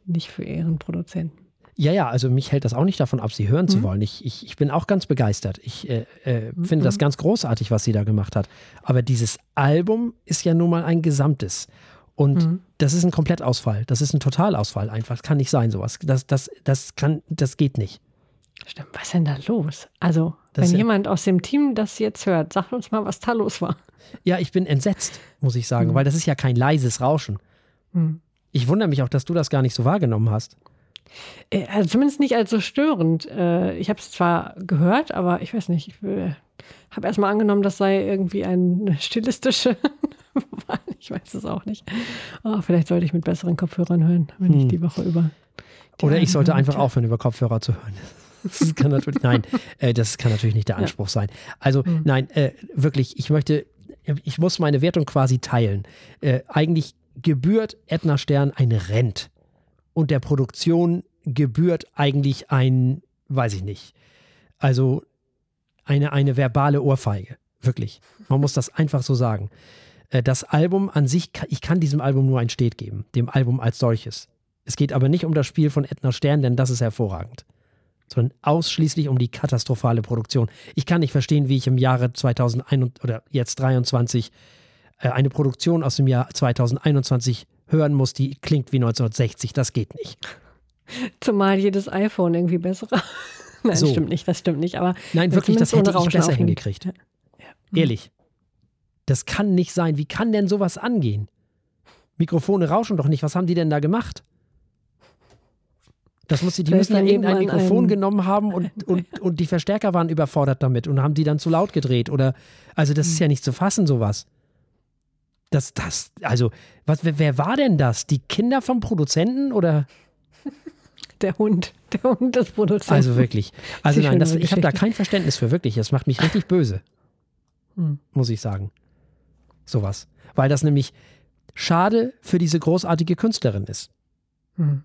nicht für ihren Produzenten. Ja, ja, also mich hält das auch nicht davon ab, sie hören mhm. zu wollen. Ich, ich, ich bin auch ganz begeistert. Ich äh, äh, mhm. finde das ganz großartig, was sie da gemacht hat. Aber dieses Album ist ja nun mal ein Gesamtes. Und mhm. das ist ein Komplettausfall. Das ist ein Totalausfall einfach. Das kann nicht sein, sowas. Das, das, das, kann, das geht nicht. Stimmt, was ist denn da los? Also, das wenn jemand aus dem Team das jetzt hört, sagt uns mal, was da los war. Ja, ich bin entsetzt, muss ich sagen, mhm. weil das ist ja kein leises Rauschen. Mhm. Ich wundere mich auch, dass du das gar nicht so wahrgenommen hast. Äh, also zumindest nicht als so störend. Äh, ich habe es zwar gehört, aber ich weiß nicht, ich habe erstmal angenommen, das sei irgendwie eine stilistische [laughs] Wahl. ich weiß es auch nicht. Oh, vielleicht sollte ich mit besseren Kopfhörern hören, wenn hm. ich die Woche über. Die Oder ich sollte einfach aufhören, über Kopfhörer zu hören. Das kann natürlich, nein, äh, das kann natürlich nicht der Anspruch ja. sein. Also, mhm. nein, äh, wirklich, ich möchte, ich muss meine Wertung quasi teilen. Äh, eigentlich gebührt Edna Stern ein Rent und der Produktion gebührt eigentlich ein, weiß ich nicht, also eine, eine verbale Ohrfeige. Wirklich. Man muss das einfach so sagen. Äh, das Album an sich, ich kann diesem Album nur ein Stet geben, dem Album als solches. Es geht aber nicht um das Spiel von Edna Stern, denn das ist hervorragend, sondern ausschließlich um die katastrophale Produktion. Ich kann nicht verstehen, wie ich im Jahre 2021 oder jetzt 23 äh, eine Produktion aus dem Jahr 2021 hören muss, die klingt wie 1960. Das geht nicht. [laughs] Zumal jedes iPhone irgendwie besser. [laughs] Nein, so. stimmt nicht, das stimmt nicht. Aber Nein, wirklich, das hätte ich besser hingekriegt. Ja. Ehrlich. Das kann nicht sein. Wie kann denn sowas angehen? Mikrofone rauschen doch nicht. Was haben die denn da gemacht? Das muss die, die Vielleicht müssen dann irgendein Mikrofon genommen haben und, [laughs] und, und die Verstärker waren überfordert damit und haben die dann zu laut gedreht. Oder also das ist ja nicht zu fassen, sowas. Das, das, also, was, wer, wer war denn das? Die Kinder vom Produzenten oder? [laughs] Der Hund. Der Hund des Produzenten. Also wirklich. Also nein, das, ich habe da kein Verständnis für, wirklich. Das macht mich richtig böse. Hm. Muss ich sagen. Sowas. Weil das nämlich schade für diese großartige Künstlerin ist. Hm.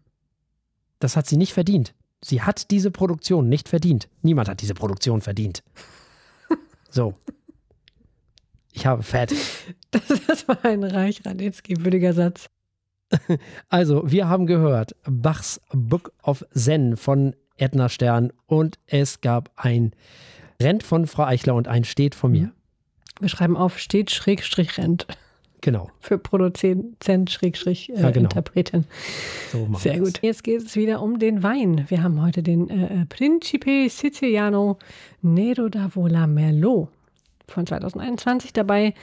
Das hat sie nicht verdient. Sie hat diese Produktion nicht verdient. Niemand hat diese Produktion verdient. [laughs] So. Ich habe fett. [laughs] Das, das war ein reich Radetzky-würdiger Satz. [laughs] Also, wir haben gehört Bachs Book of Zen von Edna Stern und es gab ein Rent von Frau Eichler und ein Steht von mir. Wir schreiben auf steht Schrägstrich Rent Genau. für Produzent Schrägstrich äh, Ja, genau. Interpretin. So Sehr gut. Jetzt geht es wieder um den Wein. Wir haben heute den äh, äh, Principe Siciliano Nero d'Avola Merlot von 2021 dabei.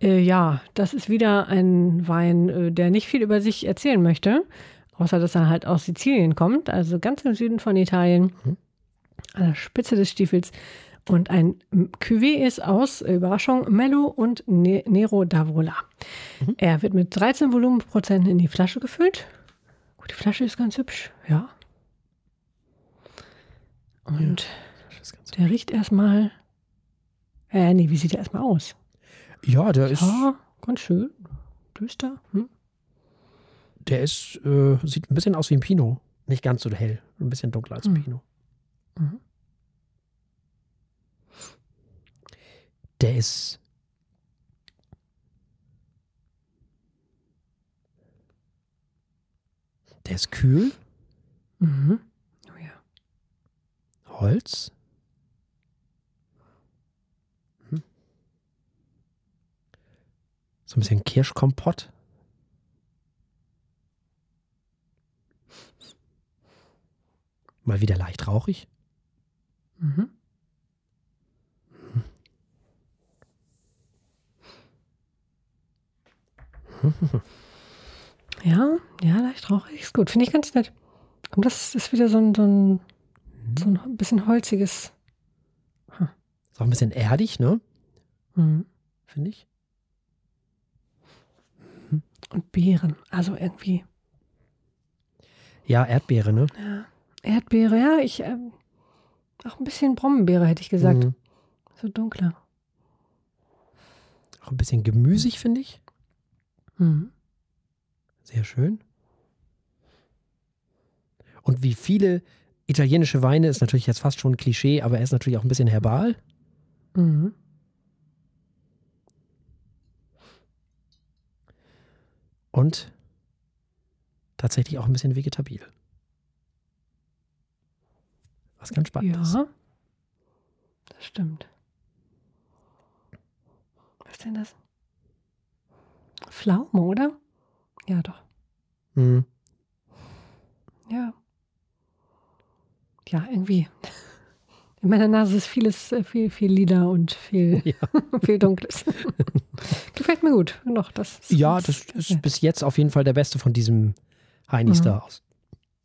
Äh, ja, das ist wieder ein Wein, äh, der nicht viel über sich erzählen möchte, außer dass er halt aus Sizilien kommt, also ganz im Süden von Italien, an der Spitze des Stiefels. Und ein Cuvée ist aus, Überraschung, Mello und ne Nero d'Avola. Er wird mit 13 Volumenprozenten in die Flasche gefüllt. Gut, die Flasche ist ganz hübsch, ja. Und der riecht erstmal. Äh, nee, wie sieht der erstmal aus? Ja, der ist, Ja, ganz schön. Düster. Hm? der ist, äh, sieht ein bisschen aus wie ein Pinot. Nicht ganz so hell, ein bisschen dunkler als Mhm. Pinot. Mhm. Der ist. Der ist kühl, Mhm. Oh ja. Holz. Hm. So ein bisschen Kirschkompott. Mal wieder leicht rauchig. Mhm. [laughs] Ja, ja, leicht rauchig ist gut. Finde ich ganz nett. Und das ist wieder so ein, so ein, so ein bisschen holziges. Ist auch ein bisschen erdig, ne? Mhm. Finde ich. Und Beeren. Also irgendwie. Ja, Erdbeere, ne? Ja. Erdbeere, ja, ich. Ähm, auch ein bisschen Brombeere, hätte ich gesagt. Mhm. So dunkler. Auch ein bisschen gemüsig, finde ich. Mhm. Sehr schön. Und wie viele italienische Weine, ist natürlich jetzt fast schon ein Klischee, aber er ist natürlich auch ein bisschen herbal. Mhm. Und tatsächlich auch ein bisschen vegetabil. Was ganz spannend ist. Ja. Das stimmt. Was ist denn das? Pflaume, oder? Ja, doch. Mhm. Ja. Ja, irgendwie. [laughs] In meiner Nase ist vieles, äh, viel, viel Lieder und viel, [laughs] Ja. [laughs] viel Dunkles. Gefällt mir gut. Noch, das Ja, das ist bis jetzt auf jeden Fall der beste von diesem Heinis Mhm. da aus,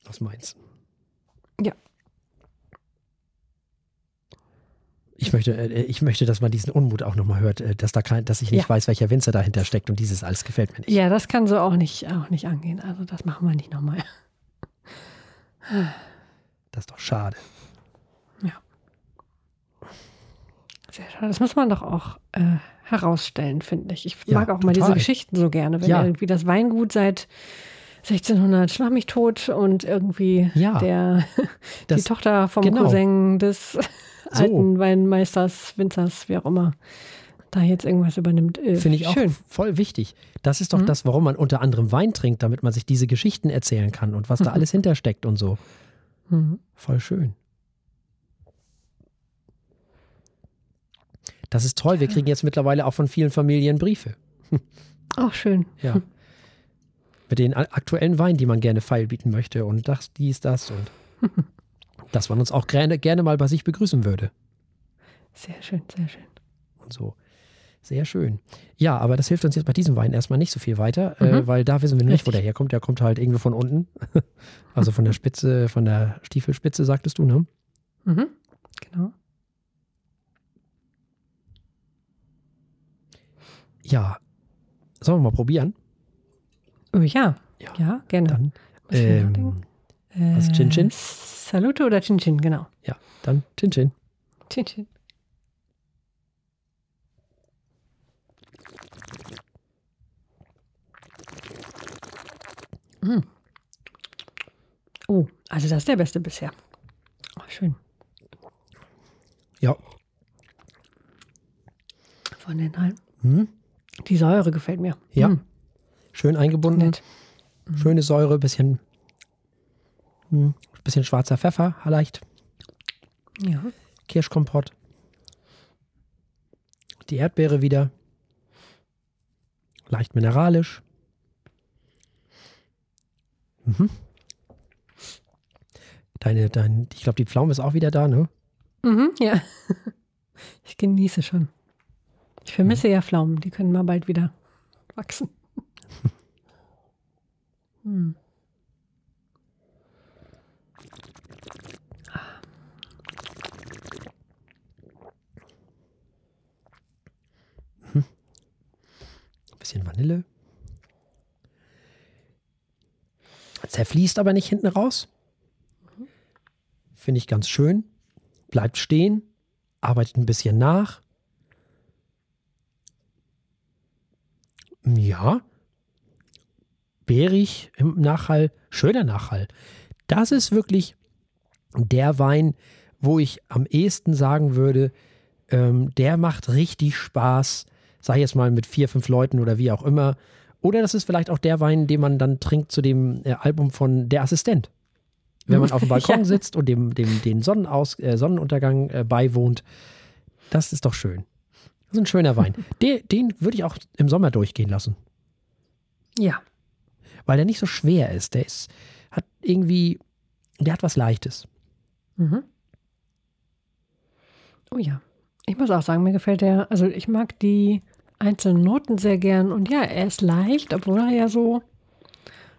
aus Mainz. Ja. Ich möchte, äh, ich möchte, dass man diesen Unmut auch nochmal hört, äh, dass, da kein, dass ich nicht Ja. weiß, welcher Winzer dahinter steckt und dieses alles gefällt mir nicht. Ja, das kann so auch nicht, auch nicht angehen. Also das machen wir nicht nochmal. [sighs] Das ist doch schade. Sehr schade. Das muss man doch auch äh, herausstellen, finde ich. Ich Ja, mag auch mal diese. Geschichten so gerne, wenn Ja. irgendwie das Weingut seit 1600 schlag mich tot und irgendwie Ja, der, [laughs] die das- Tochter vom genau. Cousin des [laughs] alten Weinmeisters, Winzers, wie auch immer, da jetzt irgendwas übernimmt. Äh, Finde ich auch schön. voll wichtig. Das ist doch Mhm. das, warum man unter anderem Wein trinkt, damit man sich diese Geschichten erzählen kann und was da alles hintersteckt und so. Mhm. Voll schön. Das ist toll. Wir kriegen jetzt mittlerweile auch von vielen Familien Briefe. [laughs] Auch schön. Ja. Mit den aktuellen Weinen, die man gerne feilbieten möchte und das, dies, das und [laughs] dass man uns auch gerne, gerne mal bei sich begrüßen würde Sehr schön, sehr schön. und so. Sehr schön. Ja, aber das hilft uns jetzt bei diesem Wein erstmal nicht so viel weiter, äh, Mhm. weil da wissen wir nicht, wo Richtig. der herkommt. Der kommt halt irgendwo von unten. [laughs] Also von der Spitze, von der Stiefelspitze, sagtest du, ne? Mhm. Genau. Ja. Sollen wir mal probieren? Oh, ja. Ja. Ja, gerne. Dann, ähm, was, Chin Chin? Äh, Salute oder Chin Chin, genau. ja, dann Chin Chin. Chin Chin. Mm. Oh, also das ist der beste bisher. Oh, schön. Ja. Von den allen. Hm? Die Säure gefällt mir. Ja. Mm, Schön eingebunden. nett. Schöne Säure, bisschen, hm, bisschen schwarzer Pfeffer, leicht. Ja. Kirschkompott. Die Erdbeere wieder. Leicht mineralisch. Mhm. Deine, dein, ich glaube, die Pflaume ist auch wieder da, ne? Mhm, ja. [laughs] Ich genieße schon. Ich vermisse ja Pflaumen, die können mal bald wieder wachsen. Hm. Bisschen Vanille. Zerfließt aber nicht hinten raus. Finde ich ganz schön. Bleibt stehen. Arbeitet ein bisschen nach. Ja. Beerig im Nachhall. Schöner Nachhall. Das ist wirklich der Wein, wo ich am ehesten sagen würde, ähm, der macht richtig Spaß, sag ich jetzt mal mit vier, fünf Leuten oder wie auch immer. Oder das ist vielleicht auch der Wein, den man dann trinkt zu dem äh, Album von Der Assistent. Wenn man auf dem [laughs] Balkon Ja. sitzt und dem, dem, den Sonnenaus, äh, Sonnenuntergang äh, beiwohnt. Das ist doch schön. Das ist ein schöner Wein. [laughs] Den, den würde ich auch im Sommer durchgehen lassen, Ja. Weil der nicht so schwer ist. Der ist, hat irgendwie, der hat was Leichtes. Mhm. Oh ja. Ich muss auch sagen, mir gefällt der, also ich mag die einzelnen Noten sehr gern und ja, er ist leicht, obwohl er ja so,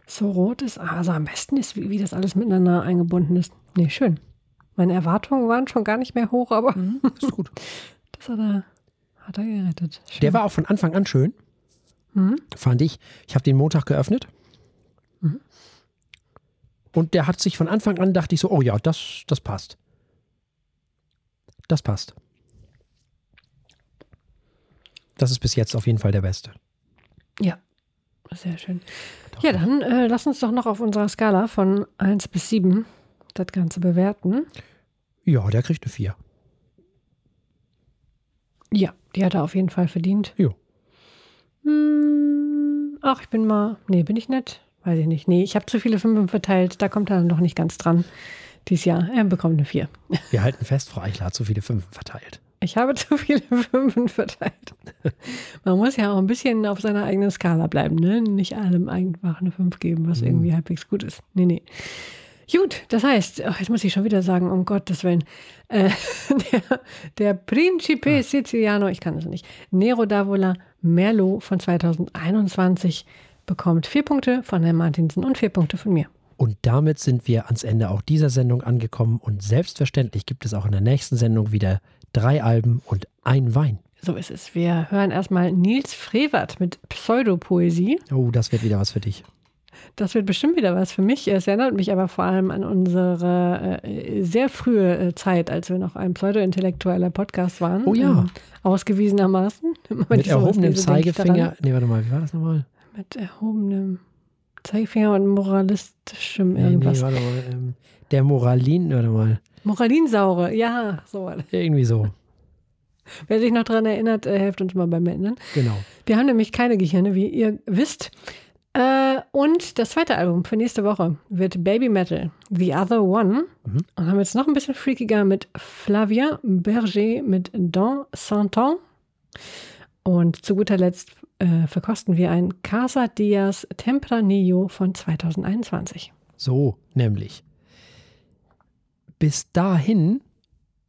so rot ist. Also am besten ist, wie, wie das alles miteinander eingebunden ist. Nee, schön. Meine Erwartungen waren schon gar nicht mehr hoch, aber [laughs] Ist gut. das hat er, hat er gerettet. Schön. Der war auch von Anfang an schön, Mhm. fand ich. Ich habe den Montag geöffnet. Mhm. Und der hat sich von Anfang an, dachte ich so, oh ja, das, das passt. Das passt. Das ist bis jetzt auf jeden Fall der beste. Ja, sehr schön. Ja, dann äh, lass uns doch noch auf unserer Skala von 1 bis 7 das Ganze bewerten. Ja, der kriegt eine 4. Ja, die hat er auf jeden Fall verdient. Jo. Hm, ach, ich bin mal. Nee, bin ich nett? Weiß ich nicht. Nee, ich habe zu viele Fünfen verteilt. Da kommt er dann noch nicht ganz dran. Dieses Jahr. Er bekommt eine 4. Wir halten fest, Frau Eichler hat so viele Fünfen verteilt. Ich habe zu viele [laughs] Fünfen verteilt. Man muss ja auch ein bisschen auf seiner eigenen Skala bleiben, ne? Nicht allem einfach eine 5 geben, was irgendwie halbwegs gut ist. Nee, nee. Gut, das heißt, ach, jetzt muss ich schon wieder sagen, um Gottes Willen, äh, [laughs] der, der Principe Siciliano, ich kann es nicht, Nero d'Avola Merlot von 2021 bekommt vier Punkte von Herrn Martinsen und vier Punkte von mir. Und damit sind wir ans Ende auch dieser Sendung angekommen. Und selbstverständlich gibt es auch in der nächsten Sendung wieder drei Alben und ein Wein. So ist es. Wir hören erstmal Nils Frevert mit Pseudopoesie. Oh, das wird wieder was für dich. Das wird bestimmt wieder was für mich. Es erinnert mich aber vor allem an unsere äh, sehr frühe äh, Zeit, als wir noch ein pseudo-intellektueller Podcast waren. Oh ja. Ähm, ausgewiesenermaßen. [laughs] Mit erhobenem. Zeigefinger. Nee, warte mal, wie war das nochmal? Mit erhobenem Zeigefinger und moralistischem Nee, irgendwas. nee, warte mal. Ähm, der Moralin, warte mal. Moralinsaure, ja, so. Irgendwie so. Wer sich noch daran erinnert, äh, helft uns mal beim Erinnern. Genau. Wir haben nämlich keine Gehirne, wie ihr wisst. Äh, und das zweite Album für nächste Woche wird Baby Metal, The Other One. Mhm. Und haben jetzt noch ein bisschen freakiger mit Flavia Berger mit Dans Santon. Und zu guter Letzt äh, verkosten wir ein Casa Diaz Tempranillo von 2021. So, nämlich. Bis dahin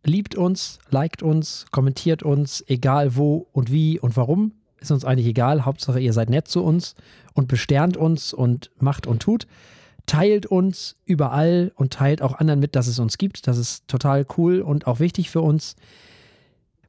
Liebt uns, liked uns, kommentiert uns, egal wo und wie und warum. Ist uns eigentlich egal. Hauptsache, ihr seid nett zu uns und besternt uns und macht und tut. Teilt uns überall und teilt auch anderen mit, dass es uns gibt. Das ist total cool und auch wichtig für uns.